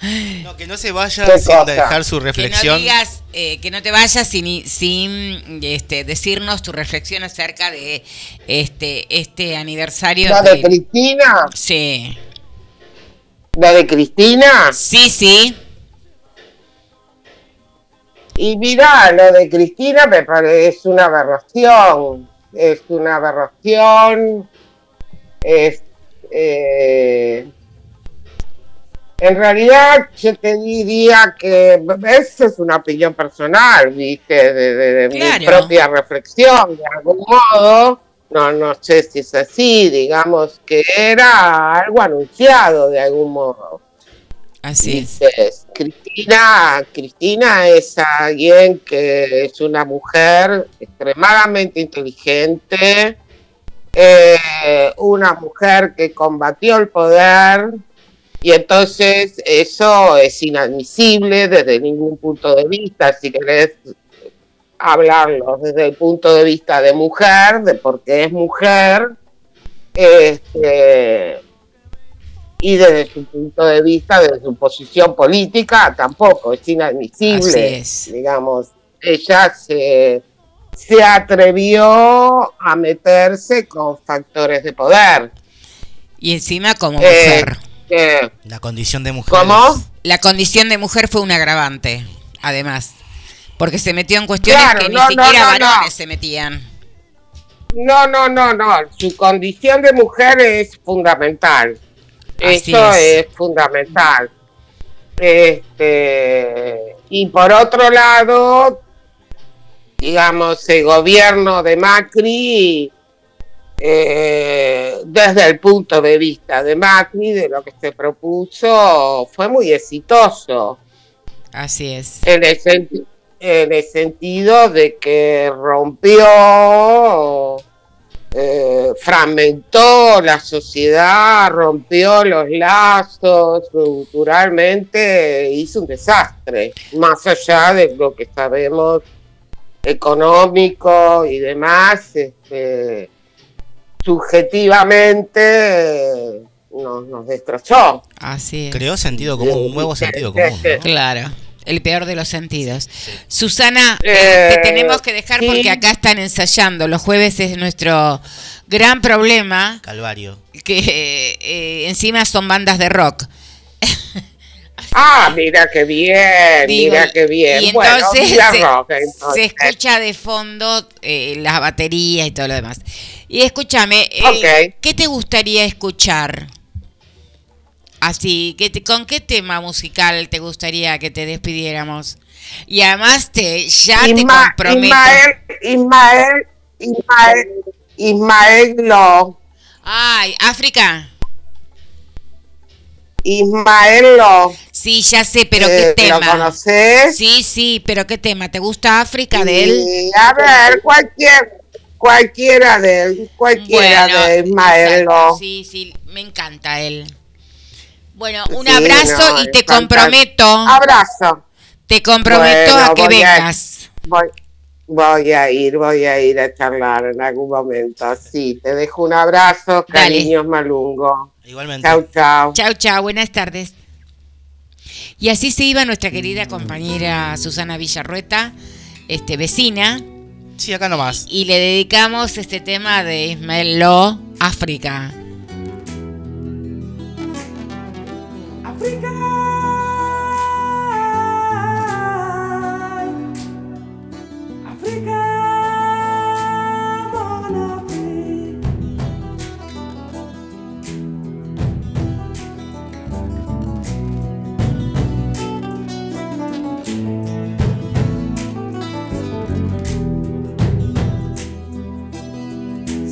<laughs> No, que no se vaya ¿Qué sin dejar su que no reflexión. digas, eh, que no te vayas sin, sin este, decirnos tu reflexión acerca de este, este aniversario. la de de- Cristina, Sí, la de Cristina, sí, sí, y mira, lo de Cristina me parece una aberración, es una aberración, es, eh, en realidad yo te diría que esa es una opinión personal, viste, de, de- de mi propia reflexión, de algún modo, no, no sé si es así, digamos que era algo anunciado de algún modo. Así es. Cristina, Cristina es alguien que es una mujer extremadamente inteligente, eh, una mujer que combatió el poder y entonces eso es inadmisible desde ningún punto de vista, si querés hablarlo desde el punto de vista de mujer, de por qué es mujer, este, y desde su punto de vista, desde su posición política, tampoco es inadmisible. Así es. Digamos, ella se, se atrevió a meterse con factores de poder. Y encima como Eh, mujer. La condición de mujer. ¿Cómo? La condición de mujer fue un agravante, además. Porque se metió en cuestiones Claro, que ni no, siquiera no, no. varones se metían. No, no, no, no. Su condición de mujer es fundamental. Así Eso es. es. fundamental. Este, y por otro lado, digamos, el gobierno de Macri, eh, desde el punto de vista de Macri, de lo que se propuso, fue muy exitoso Así es. en el, en el sentido de que rompió, fragmentó la sociedad, rompió los lazos, culturalmente hizo un desastre, más allá de lo que sabemos económico y demás, este, subjetivamente eh, nos, nos destrozó. Así es. Creó sentido común, un nuevo sentido común. ¿no? Claro, el peor de los sentidos. Susana, Eh, te tenemos que dejar porque acá están ensayando. Los jueves es nuestro gran problema, Calvario. que eh, encima son bandas de rock. <laughs> Ah, mira qué bien, Digo, mira qué bien. Y entonces, se, rock, se entonces. escucha de fondo eh, la batería y todo lo demás. Y escúchame, eh, Ok. ¿qué te gustaría escuchar? Así, ¿qué te- ¿con qué tema musical te gustaría que te despidiéramos? Y además te ya te comprometo. Ismael, Ismael, Ismael, Ismael Lo, Ay, África. Ismael Lo. Sí, ya sé, pero eh, ¿qué ¿Lo tema? conoces? Sí, sí, pero ¿qué tema? ¿Te gusta África de él? Y, a ver, cualquier, cualquiera de él, cualquiera Bueno, de Ismael exacto, Lo. Sí, sí, me encanta él. Bueno, un Sí, abrazo no, y te fantástico. comprometo, Abrazo. te comprometo Bueno, a que voy a- vengas. Voy, voy a ir, voy a ir a charlar en algún momento. Sí, te dejo un abrazo, Dale. cariños Malungo. Igualmente. Chau, chau. Chao, chao, buenas tardes. Y así se iba nuestra querida compañera Susana Villarrueta, este vecina, Sí, acá nomás. y le dedicamos este tema de Ismael Lo, África.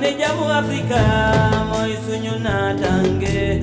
ndi jamu africa moisunyu natange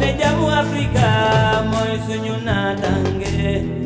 ne jàmmu Afrika mooy suñu naataange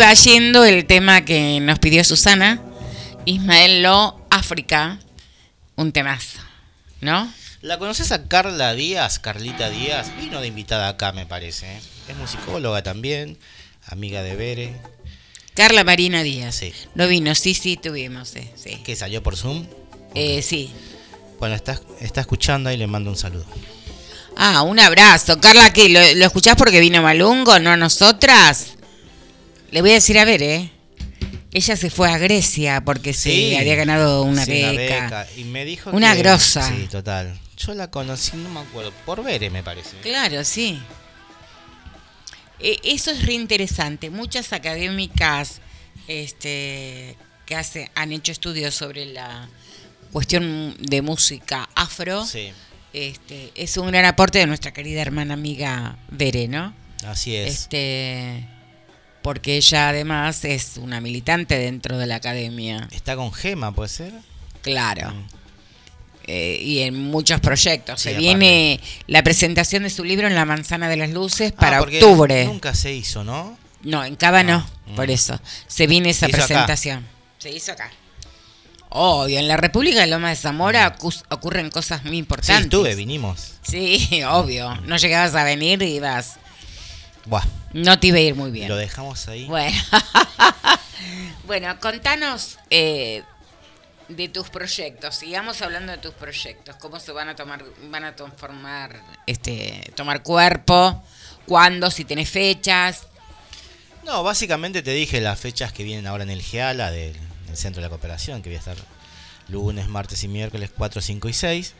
va yendo el tema que nos pidió Susana, Ismael Lo, África, un temazo, ¿no? ¿La conoces a Carla Díaz? Carlita Díaz. Vino de invitada acá, me parece. ¿eh? Es musicóloga también, amiga de Bere, Carla Marina Díaz. Sí. No vino, sí, sí, tuvimos, sí. sí. que salió por Zoom. Eh, sí. Bueno, está, está escuchando y le mando un saludo. Ah, un abrazo. Carla, ¿qué? ¿Lo, lo escuchás porque vino Malungo, no a nosotras? Le voy a decir a ver, ¿eh? Ella se fue a Grecia porque se había ganado una, sí, beca. Y me dijo Una que- grosa. Sí, total. Yo la conocí, no me acuerdo, por Bere, me parece. Claro, sí. Eh, eso es reinteresante. Muchas académicas este, que hace, han hecho estudios sobre la cuestión de música afro. Sí, Este, es un gran aporte de nuestra querida hermana amiga Bere, ¿no? así es. Este, porque ella además es una militante dentro de la academia. Está con Gema, ¿puede ser? Claro. Mm. Eh, y en muchos proyectos. Sí, Se viene la presentación de su libro en La Manzana de las Luces para Ah, porque octubre. Nunca se hizo, ¿no? No, en Cava no, Mm. por eso. Se viene esa Se hizo acá. presentación. Se hizo acá. Obvio, en la República de Loma de Zamora ocus- ocurren cosas muy Sí, importantes. estuve, vinimos. Sí, <laughs> obvio. No llegabas a venir y ibas. Buah, No te iba a ir muy bien. lo dejamos ahí. Bueno, <laughs> bueno contanos eh, de tus proyectos. Sigamos hablando de tus proyectos. ¿Cómo se van a tomar, van a transformar, este, tomar cuerpo? ¿Cuándo? Si tenés fechas. No, básicamente te dije las fechas que vienen ahora en el GEALA del, del Centro de la Cooperación, que voy a estar lunes, martes y miércoles 4, 5 y 6.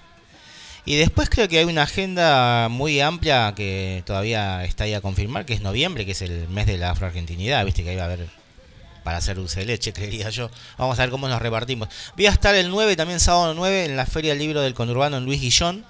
Y después creo que hay una agenda muy amplia que todavía está ahí a confirmar, que es noviembre, que es el mes de la afroargentinidad, viste que ahí va a haber para hacer dulce de leche, <laughs> creería yo. Vamos a ver cómo nos repartimos. Voy a estar el 9, también sábado 9, en la Feria del Libro del Conurbano en Luis Guillón.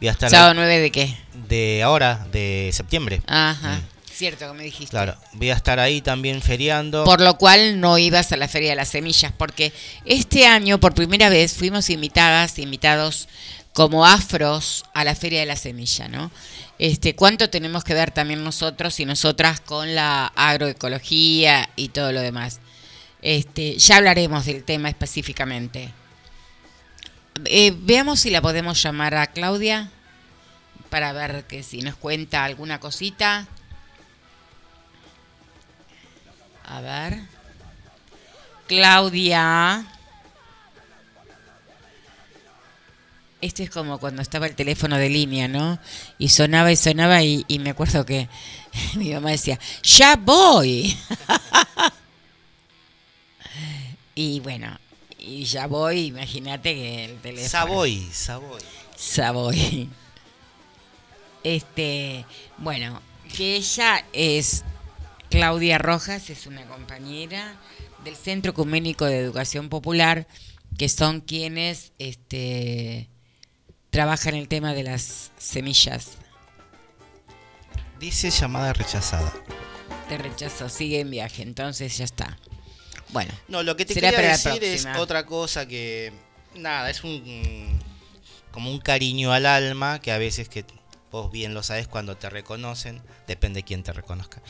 Voy a estar ¿Sábado ahí 9 de qué? de ahora, de septiembre. Ajá. Mm. Cierto que me dijiste. Claro, voy a estar ahí también feriando. Por lo cual no ibas a la Feria de las Semillas, porque este año por primera vez fuimos invitadas, invitados como afros a la Feria de la Semilla, ¿no? Este, ¿Cuánto tenemos que ver también nosotros y nosotras con la agroecología y todo lo demás? Este, ya hablaremos del tema específicamente. Eh, veamos si la podemos llamar a Claudia para ver que si nos cuenta alguna cosita. A ver. Claudia. Este es como cuando estaba el teléfono de línea, ¿no? Y sonaba y sonaba y, y me acuerdo que <laughs> mi mamá decía, ya voy. <laughs> y bueno, y ya voy, imagínate que el teléfono... Savoy, Savoy. Savoy. Este, bueno, que ella es Claudia Rojas, es una compañera del Centro Ecuménico de Educación Popular, que son quienes este, trabajan el tema de las semillas. Dice llamada rechazada. Te rechazo, sigue en viaje, entonces ya está. Bueno, No, lo que te quería decir es otra cosa que. Nada, es un. como un cariño al alma que a veces que vos bien lo sabes cuando te reconocen, depende de quién te reconozca.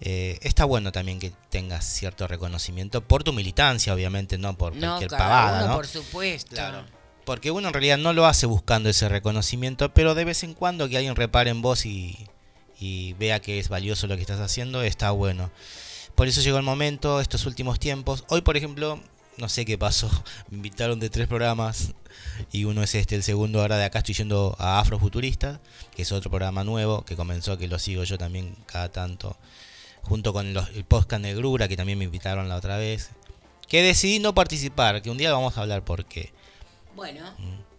Eh, está bueno también que tengas cierto reconocimiento por tu militancia, obviamente, no por no, cualquier pavada, uno, ¿no? por supuesto. Claro. Porque uno en realidad no lo hace buscando ese reconocimiento, pero de vez en cuando que alguien repare en vos y, vea que es valioso lo que estás haciendo, está bueno. Por eso llegó el momento, estos últimos tiempos. Hoy, por ejemplo, no sé qué pasó, <laughs> me invitaron de tres programas y uno es este, el segundo ahora de acá estoy yendo a Afrofuturistas, que es otro programa nuevo que comenzó, que lo sigo yo también cada tanto junto con los, el podcast Negrura, que también me invitaron la otra vez, que decidí no participar, que un día vamos a hablar por qué. Bueno,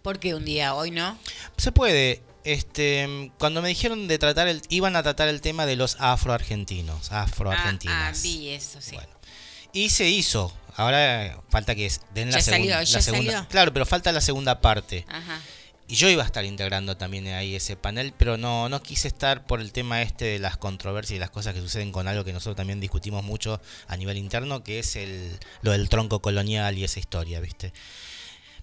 ¿por qué un día hoy no? Se puede. Este, cuando me dijeron de tratar el, iban a tratar el tema de los afroargentinos, Ah, ah, afroargentinas. vi eso, sí. Bueno. Y se hizo. Ahora falta que den la Ya salió, ya la segunda- salió. Claro, pero falta la segunda parte. Ajá. Y yo iba a estar integrando también ahí ese panel, pero no, no quise estar por el tema este de las controversias y las cosas que suceden con algo que nosotros también discutimos mucho a nivel interno, que es el, lo del tronco colonial y esa historia, ¿viste?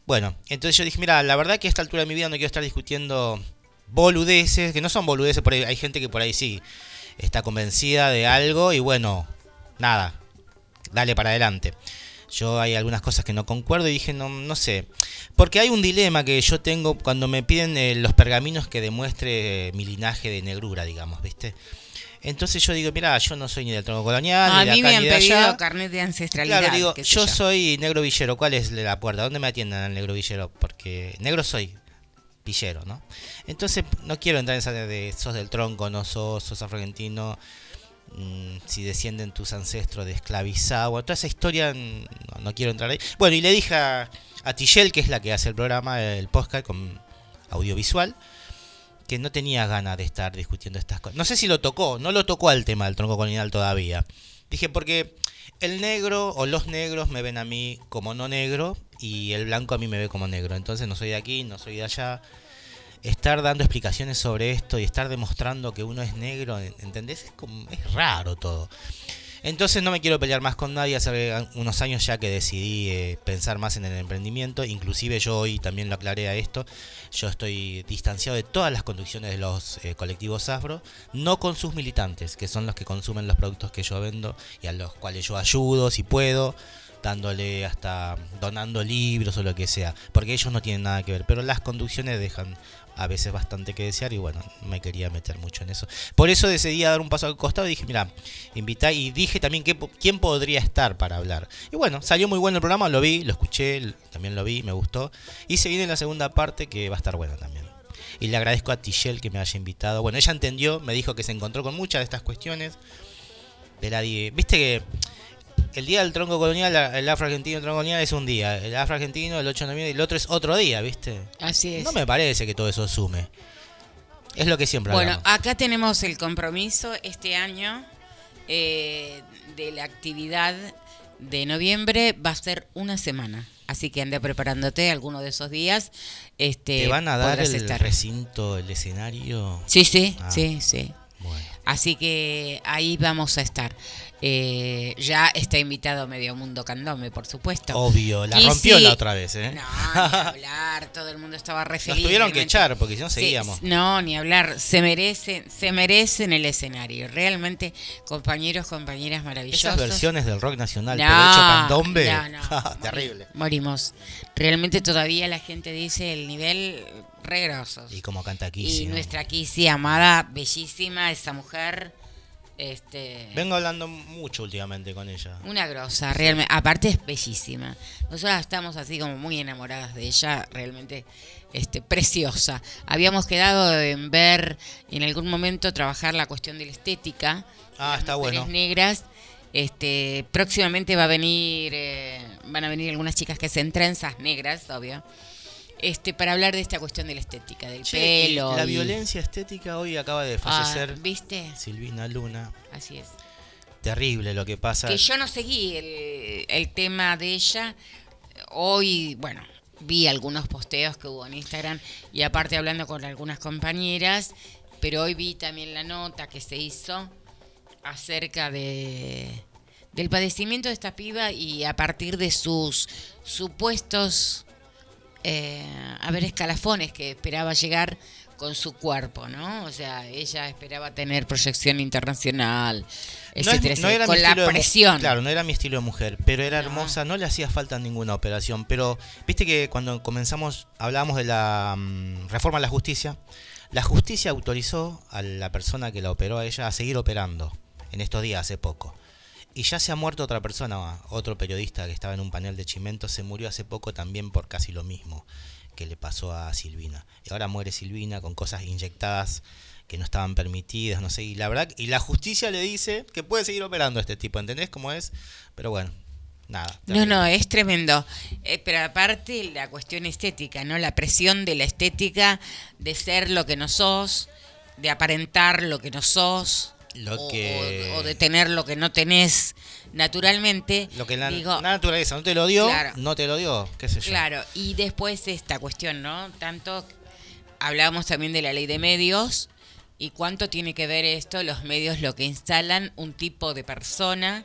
Bueno, entonces yo dije, mira, la verdad que a esta altura de mi vida no quiero estar discutiendo boludeces, que no son boludeces, por ahí, hay gente que por ahí sí está convencida de algo y bueno, nada, dale para adelante. Yo hay algunas cosas que no concuerdo y dije, no, no sé. Porque hay un dilema que yo tengo cuando me piden eh, los pergaminos que demuestre eh, mi linaje de negrura, digamos, ¿viste? Entonces yo digo, mira, yo no soy ni del tronco colonial, a ni de mí acá, me han ni de pedido allá. carnet de ancestralidad. Claro, digo, yo soy negro villero. ¿Cuál es la puerta? ¿Dónde me atienden al negro villero? Porque negro soy villero, ¿no? Entonces no quiero entrar en esa de sos del tronco, no sos, sos argentino, mm, si descienden tus ancestros de esclavizado, bueno, toda esa historia mm, no, no quiero entrar ahí. Bueno, y le dije a, a Tichel, que es la que hace el programa, el podcast con audiovisual, que no tenía ganas de estar discutiendo estas cosas. No sé si lo tocó, no lo tocó al tema del tronco colonial todavía. Dije, porque el negro o los negros me ven a mí como no negro y el blanco a mí me ve como negro. Entonces no soy de aquí, no soy de allá. Estar dando explicaciones sobre esto y estar demostrando que uno es negro, ¿entendés? Es, como, es raro todo. Entonces no me quiero pelear más con nadie. Hace unos años ya que decidí eh, pensar más en el emprendimiento. Inclusive yo hoy también lo aclaré a esto. Yo estoy distanciado de todas las conducciones de los eh, colectivos afro. No con sus militantes, que son los que consumen los productos que yo vendo y a los cuales yo ayudo si puedo. Dándole hasta donando libros o lo que sea. Porque ellos no tienen nada que ver. Pero las conducciones dejan a veces bastante que desear y bueno, no me quería meter mucho en eso. Por eso decidí dar un paso al costado y dije, mira, invita y dije también quién podría estar para hablar. Y bueno, salió muy bueno el programa, lo vi, lo escuché, también lo vi, me gustó. Y se viene la segunda parte que va a estar buena también. Y le agradezco a Tichelle que me haya invitado. Bueno, ella entendió, me dijo que se encontró con muchas de estas cuestiones. De la, Viste que el día del tronco colonial, el afro-argentino tronco colonial es un día. El afro-argentino, el 8 de noviembre, y el otro es otro día, ¿viste? Así es. No me parece que todo eso sume. Es lo que siempre Bueno, hablamos. acá tenemos el compromiso este año eh, de la actividad de noviembre. Va a ser una semana. Así que anda preparándote alguno de esos días. Este, ¿Te van a dar el estar. recinto, el escenario? Sí, sí, Ah, sí, sí. Bueno. Así que ahí vamos a estar. Eh, ya está invitado Medio Mundo Candome, por supuesto. Obvio, la Y rompió sí- la otra vez, ¿eh? No, ni <laughs> hablar, todo el mundo estaba re Nos feliz. tuvieron que echar porque si no Sí, seguíamos. no, ni hablar, se merecen, se merecen el escenario. Realmente, compañeros, compañeras maravillosos. Esas versiones del rock nacional, No, pero hecho candombe, no, <laughs> no, terrible. Morimos. Realmente todavía la gente dice el nivel re grosos. Y como canta aquí, Y nuestra Kissy, amada, bellísima, esa mujer, este, Vengo hablando mucho últimamente con ella. una grosa, realmente. Aparte es bellísima. Nosotras estamos así como muy enamoradas de ella, realmente este, preciosa. Habíamos quedado en ver en algún momento trabajar la cuestión de la estética. Ah, las está bueno. negras. Este, próximamente va a venir, eh, van a venir algunas chicas que hacen trenzas negras, obvio. Este, para hablar de esta cuestión de la estética, del pelo. la y- violencia estética hoy acaba de Ah, fallecer ¿Viste? Silvina Luna. Así es. Terrible lo que pasa. Que yo no seguí el, el tema de ella. Hoy, bueno, vi algunos posteos que hubo en Instagram y aparte hablando con algunas compañeras, pero hoy vi también la nota que se hizo acerca de del padecimiento de esta piba y a partir de sus supuestos eh, a ver escalafones que esperaba llegar con su cuerpo, ¿no? O sea, ella esperaba tener proyección internacional, No es- etcétera, no era con la de presión. claro, no era mi estilo de mujer, pero era hermosa, no le hacía falta ninguna operación. Pero viste que cuando comenzamos, hablábamos de la mm, reforma a la justicia, la justicia autorizó a la persona que la operó a ella a seguir operando en estos días, hace poco. Y ya se ha muerto otra persona, otro periodista que estaba en un panel de Chimento, se murió hace poco también por casi lo mismo. que le pasó a Silvina. Y ahora muere Silvina con cosas inyectadas que no estaban permitidas, no sé, y la verdad, y la justicia le dice que puede seguir operando a este tipo, ¿entendés cómo es? Pero bueno, nada. No, no, es tremendo. Eh, pero aparte la cuestión estética, ¿no? La presión de la estética de ser lo que no sos, de aparentar lo que no sos. Lo o- que- o, o de tener lo que no tenés naturalmente. Lo que la, Digo, la naturaleza no te lo dio, Claro. no te lo dio, qué sé yo. Claro, y después esta cuestión, ¿no? Tanto hablábamos también de la ley de medios y cuánto tiene que ver esto, los medios lo que instalan un tipo de persona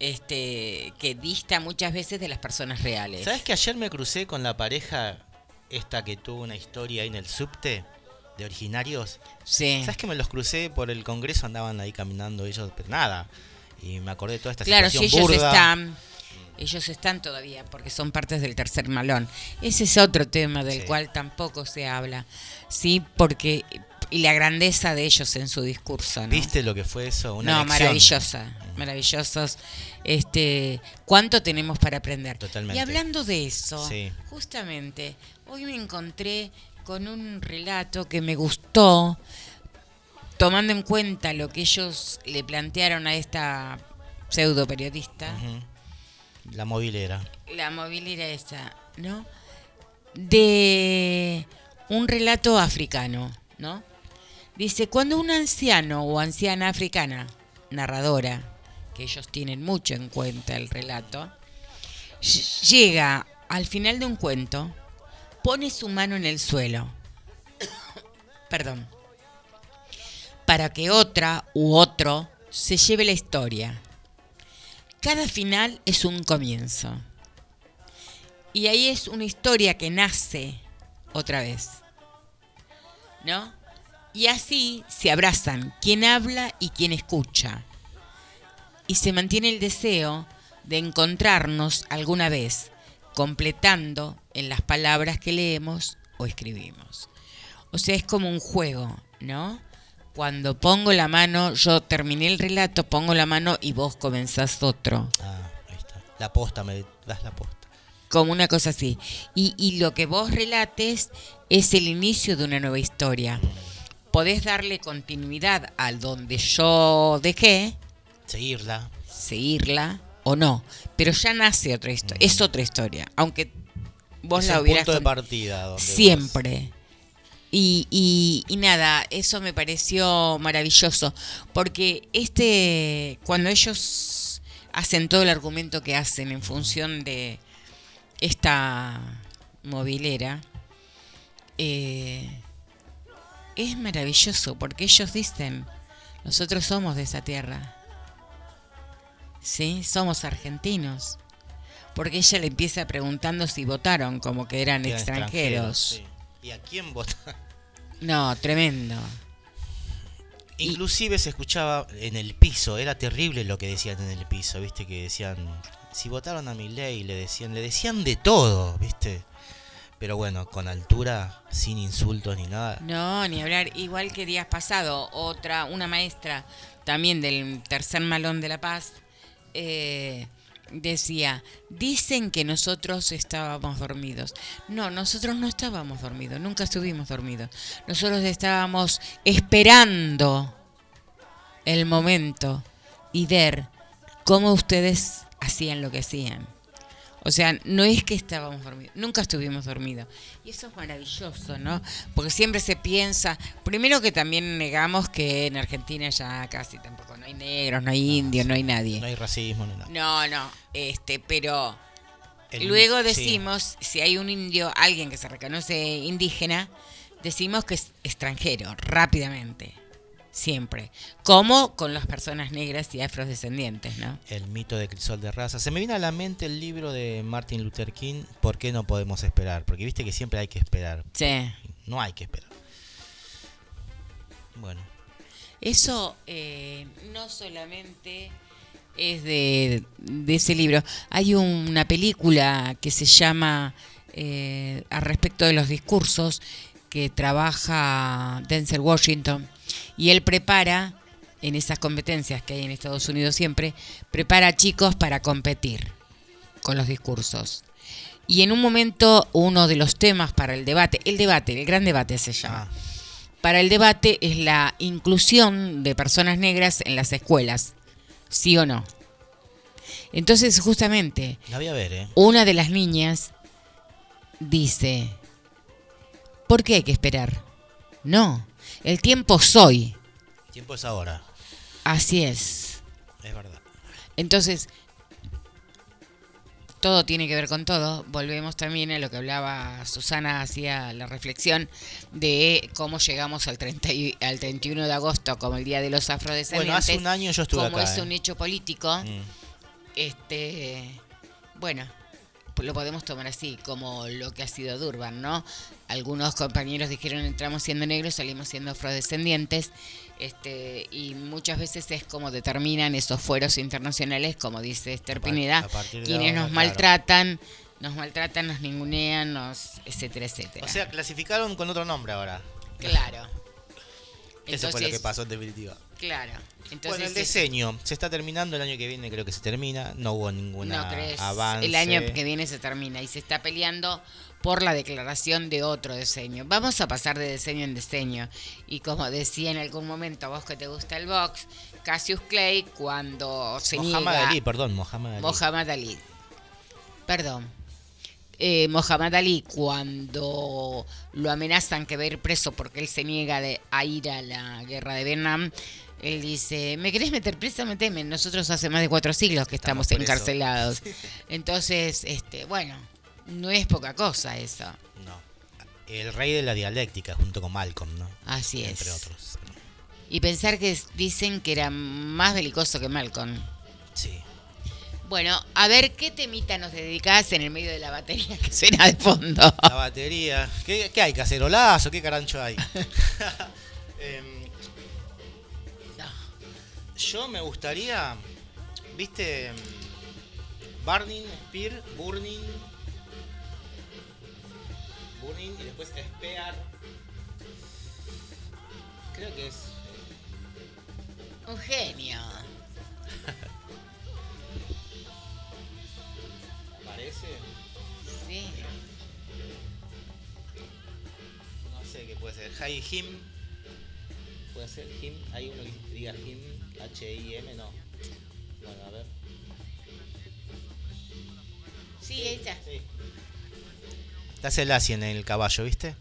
este que dista muchas veces de las personas reales. ¿Sabes que ayer me crucé con la pareja esta que tuvo una historia ahí en el subte de originarios? Sí. ¿Sabes que me los crucé por el congreso? Andaban ahí caminando ellos, pero nada. Y me acordé de toda esta Claro, si situación ellos burda. están, ellos están todavía, porque son partes del tercer malón. Ese es otro tema del Sí. cual tampoco se habla, sí, porque y la grandeza de ellos en su discurso, ¿no? ¿Viste lo que fue eso? Una no, maravillosa, maravillosos. Este, ¿cuánto tenemos para aprender? Totalmente. Y hablando de eso, Sí. justamente hoy me encontré con un relato que me gustó, tomando en cuenta lo que ellos le plantearon a esta pseudo periodista. La movilera. la movilera esa, ¿no? De un relato africano, ¿no? Dice, cuando un anciano o anciana africana, narradora, que ellos tienen mucho en cuenta el relato, ll- llega al final de un cuento, pone su mano en el suelo, <coughs> perdón, para que otra u otro se lleve la historia. Cada final es un comienzo. Y ahí es una historia que nace otra vez. ¿No? Y así se abrazan quien habla y quien escucha. Y se mantiene el deseo de encontrarnos alguna vez, completando en las palabras que leemos o escribimos. O sea, es como un juego, ¿no? Cuando pongo la mano, yo terminé el relato, pongo la mano y vos comenzás otro. Ah, ahí está. La posta, me das la posta. Como una cosa así. Y, y lo que vos relates es el inicio de una nueva historia. Podés darle continuidad al donde yo dejé, Seguirla. seguirla o no. Pero ya nace otra historia. Es otra historia. Aunque vos es la el hubieras punto de partida. donde vos- Siempre. Y, y, y nada, eso me pareció maravilloso, porque este, cuando ellos hacen todo el argumento que hacen en función de esta movilera, eh, es maravilloso, porque ellos dicen, nosotros somos de esa tierra, sí, somos argentinos, porque ella le empieza preguntando si votaron como que eran que extranjeros. sí. ¿Y a quién vota? No, tremendo. Inclusive se escuchaba en el piso, era terrible lo que decían en el piso, viste que decían, si votaron a mi ley, le decían, le decían de todo, viste. Pero bueno, con altura, sin insultos ni nada. No, ni hablar. Igual que días pasado, otra, una maestra también del tercer malón de La Paz, eh, decía, dicen que nosotros estábamos dormidos. No, nosotros no estábamos dormidos, nunca estuvimos dormidos. Nosotros estábamos esperando el momento y ver cómo ustedes hacían lo que hacían. O sea, no es que estábamos dormidos, nunca estuvimos dormidos. Y eso es maravilloso, ¿no? Porque siempre se piensa, primero que también negamos que en Argentina ya casi tampoco no hay negros, no hay indios, no hay nadie. No hay racismo ni nada. No, no, este, pero El- luego sí. decimos, si hay un indio, alguien que se reconoce indígena, decimos que es extranjero, rápidamente, siempre. Como con las personas negras y afrodescendientes, ¿no? El mito de crisol de raza. Se me viene a la mente el libro de Martin Luther King, ¿Por qué no podemos esperar? Porque viste que siempre hay que esperar. Sí. No hay que esperar. Bueno, Eso eh, no solamente es de, de ese libro. Hay una película que se llama eh, a respecto de los discursos que trabaja Denzel Washington y él prepara en esas competencias que hay en Estados Unidos siempre, prepara a chicos para competir con los discursos. Y en un momento uno de los temas para el debate, el debate, el gran debate se llama, Ah, para el debate es la inclusión de personas negras en las escuelas, ¿sí o no? Entonces justamente la voy a ver, ¿eh? una de las niñas dice, ¿por qué hay que esperar? No, el tiempo soy, Tiempo es ahora. así es. Es verdad. Entonces, todo tiene que ver con todo. Volvemos también a lo que hablaba Susana, hacía la reflexión de cómo llegamos al, 30 y- al 31 de agosto como el Día de los Afrodescendientes. Bueno, hace un año yo estuve Como acá, es ¿eh? un hecho político, Mm. este, bueno, lo podemos tomar así, como lo que ha sido Durban, ¿no? Algunos compañeros dijeron entramos siendo negros, salimos siendo afrodescendientes, este, y muchas veces es como determinan esos fueros internacionales, como dice Esther Pineda, quienes nos maltratan, nos maltratan, nos ningunean, nos, etcétera, etcétera. O sea, clasificaron con otro nombre ahora. claro. Eso fue lo que pasó en definitiva. Claro. Entonces, bueno, el es- diseño se está terminando el año que viene, creo que se termina. No hubo No crees. avance. El año que viene se termina y se está peleando por la declaración de otro diseño. Vamos a pasar de diseño en diseño. Y como decía en algún momento, vos que te gusta el box, Cassius Clay, cuando se Mohamed niega. Ali, perdón, Mohamed Ali. Mohamed Ali. Perdón. Eh, Mohamed Ali, cuando lo amenazan que va a ir preso porque él se niega de, a ir a la guerra de Vietnam, él dice, ¿me querés meter preso? Meteme. Nosotros hace más de cuatro siglos que estamos, encarcelados. <laughs> Entonces, este, bueno, no es poca cosa eso. No. El rey de la dialéctica, junto con Malcolm, ¿no? Así es. Entre otros. Y pensar que dicen que era más belicoso que Malcolm. Sí. Bueno, a ver, ¿qué temita nos dedicás en el medio de la batería que suena de fondo? La batería. ¿Qué, qué hay? ¿Cacerolazo? ¿Qué carancho hay? <laughs> <laughs> Em, yo me gustaría. ¿Viste? Burning, Spear, Burning. Burning y después Spear. Creo que es. Un genio. ¿Aparece? Sí. No sé qué puede ser. Hi Him. ¿Puede ser Him? Hay uno que diga Him. H-I-M, no. Bueno, a ver. Sí, ahí está. Sí. Está Selassie en el caballo, ¿viste?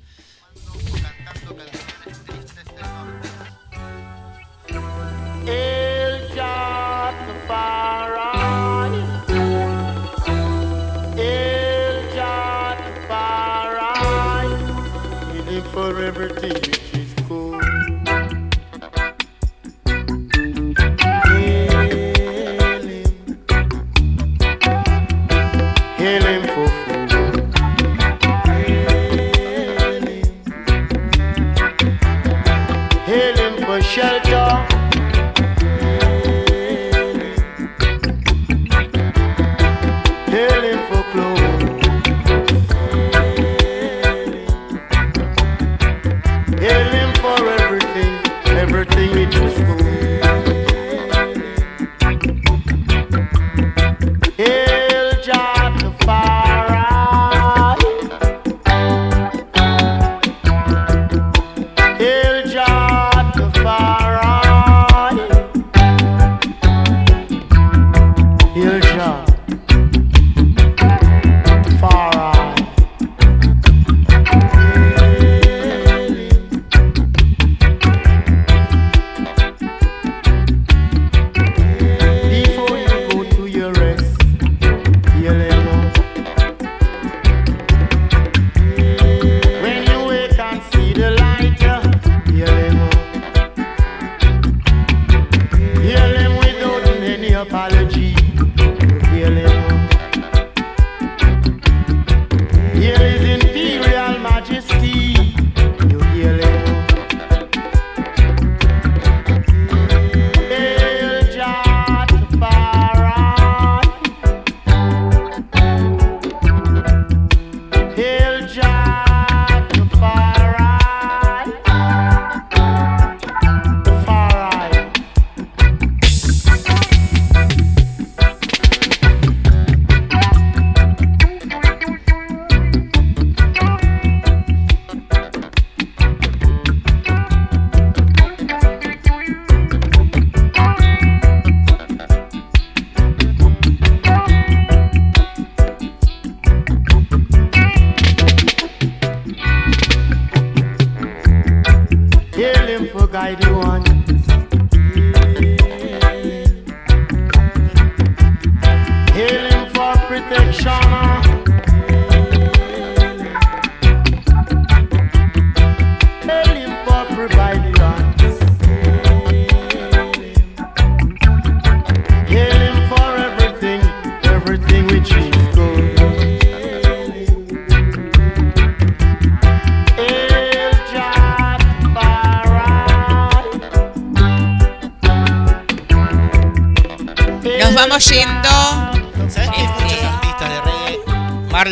El Jatafari.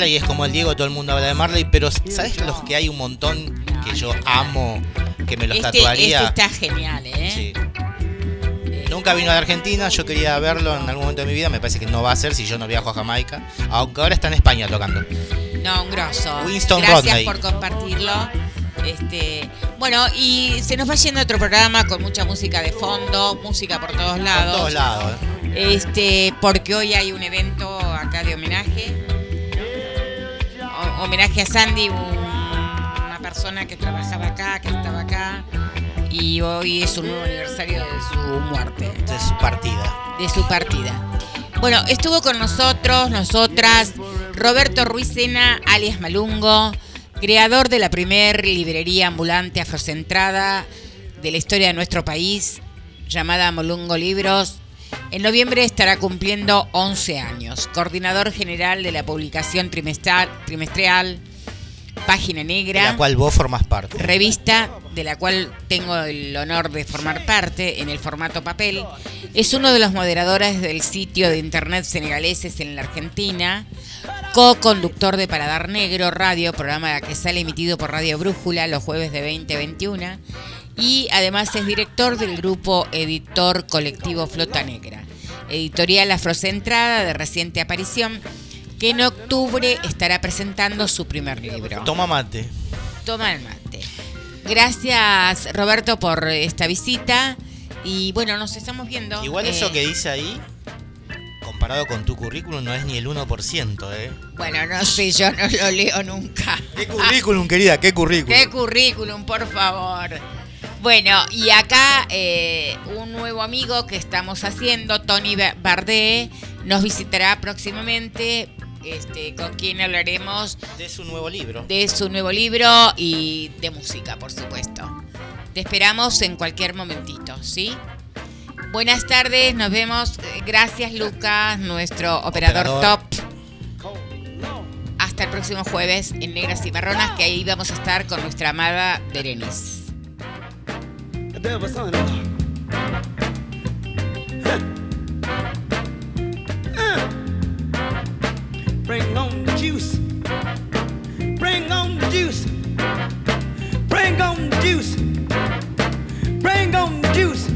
Marley es como el Diego, todo el mundo habla de Marley, pero ¿sabes los que hay un montón que yo amo, que me los este, tatuaría? este está genial, ¿eh? Sí. Nunca vino a la Argentina, yo quería verlo en algún momento de mi vida, me parece que no va a ser si yo no viajo a Jamaica, aunque ahora está en España tocando. No, un grosso. Winston Gracias Rodney. por compartirlo. Este, bueno, y se nos va yendo otro programa con mucha música de fondo, música por todos Por lados. todos lados. Este, porque hoy hay un evento acá de homenaje. Homenaje a Sandy, un- una persona que trabajaba acá, que estaba acá. Y hoy es un nuevo aniversario de su muerte De su partida. de su partida. Bueno, estuvo con nosotros, nosotras, Roberto Ruizena, alias Malungo, creador de la primer librería ambulante afrocentrada de la historia de nuestro país, llamada Molungo Libros. En noviembre estará cumpliendo 11 años. Coordinador general de la publicación trimestral, trimestral Página De Negra la cual vos formás parte. revista de la cual tengo el honor de formar parte en el formato papel. Es uno de los moderadores del sitio de internet senegaleses en la Argentina, co-conductor de Paladar Negro Radio, programa que sale emitido por Radio Brújula los jueves de 20 a 21, y además es director del grupo editor colectivo Flota Negra, editorial afrocentrada de reciente aparición, que en octubre estará presentando su primer libro. Toma mate. Toma el mate. Gracias Roberto por esta visita y bueno, nos estamos viendo. Igual Eh, eso que dice ahí, comparado con tu currículum, no es ni el 1%, ¿eh? Bueno, no sé, yo no lo leo nunca. ¿Qué currículum, querida? ¿Qué currículum? ¿Qué currículum, por favor? Bueno, y acá eh, un nuevo amigo que estamos haciendo, Tony Ba- Bardé, nos visitará próximamente, este, con quien hablaremos De su nuevo libro. de su nuevo libro y de música, por supuesto. Te esperamos en cualquier momentito, ¿sí? Buenas tardes, nos vemos. Gracias, Lucas, nuestro operador, Operador. top. Hasta el próximo jueves en Negras y Marronas, que ahí vamos a estar con nuestra amada Berenice. Bring on the juice. Bring on the juice. Bring on the juice. Bring on the juice.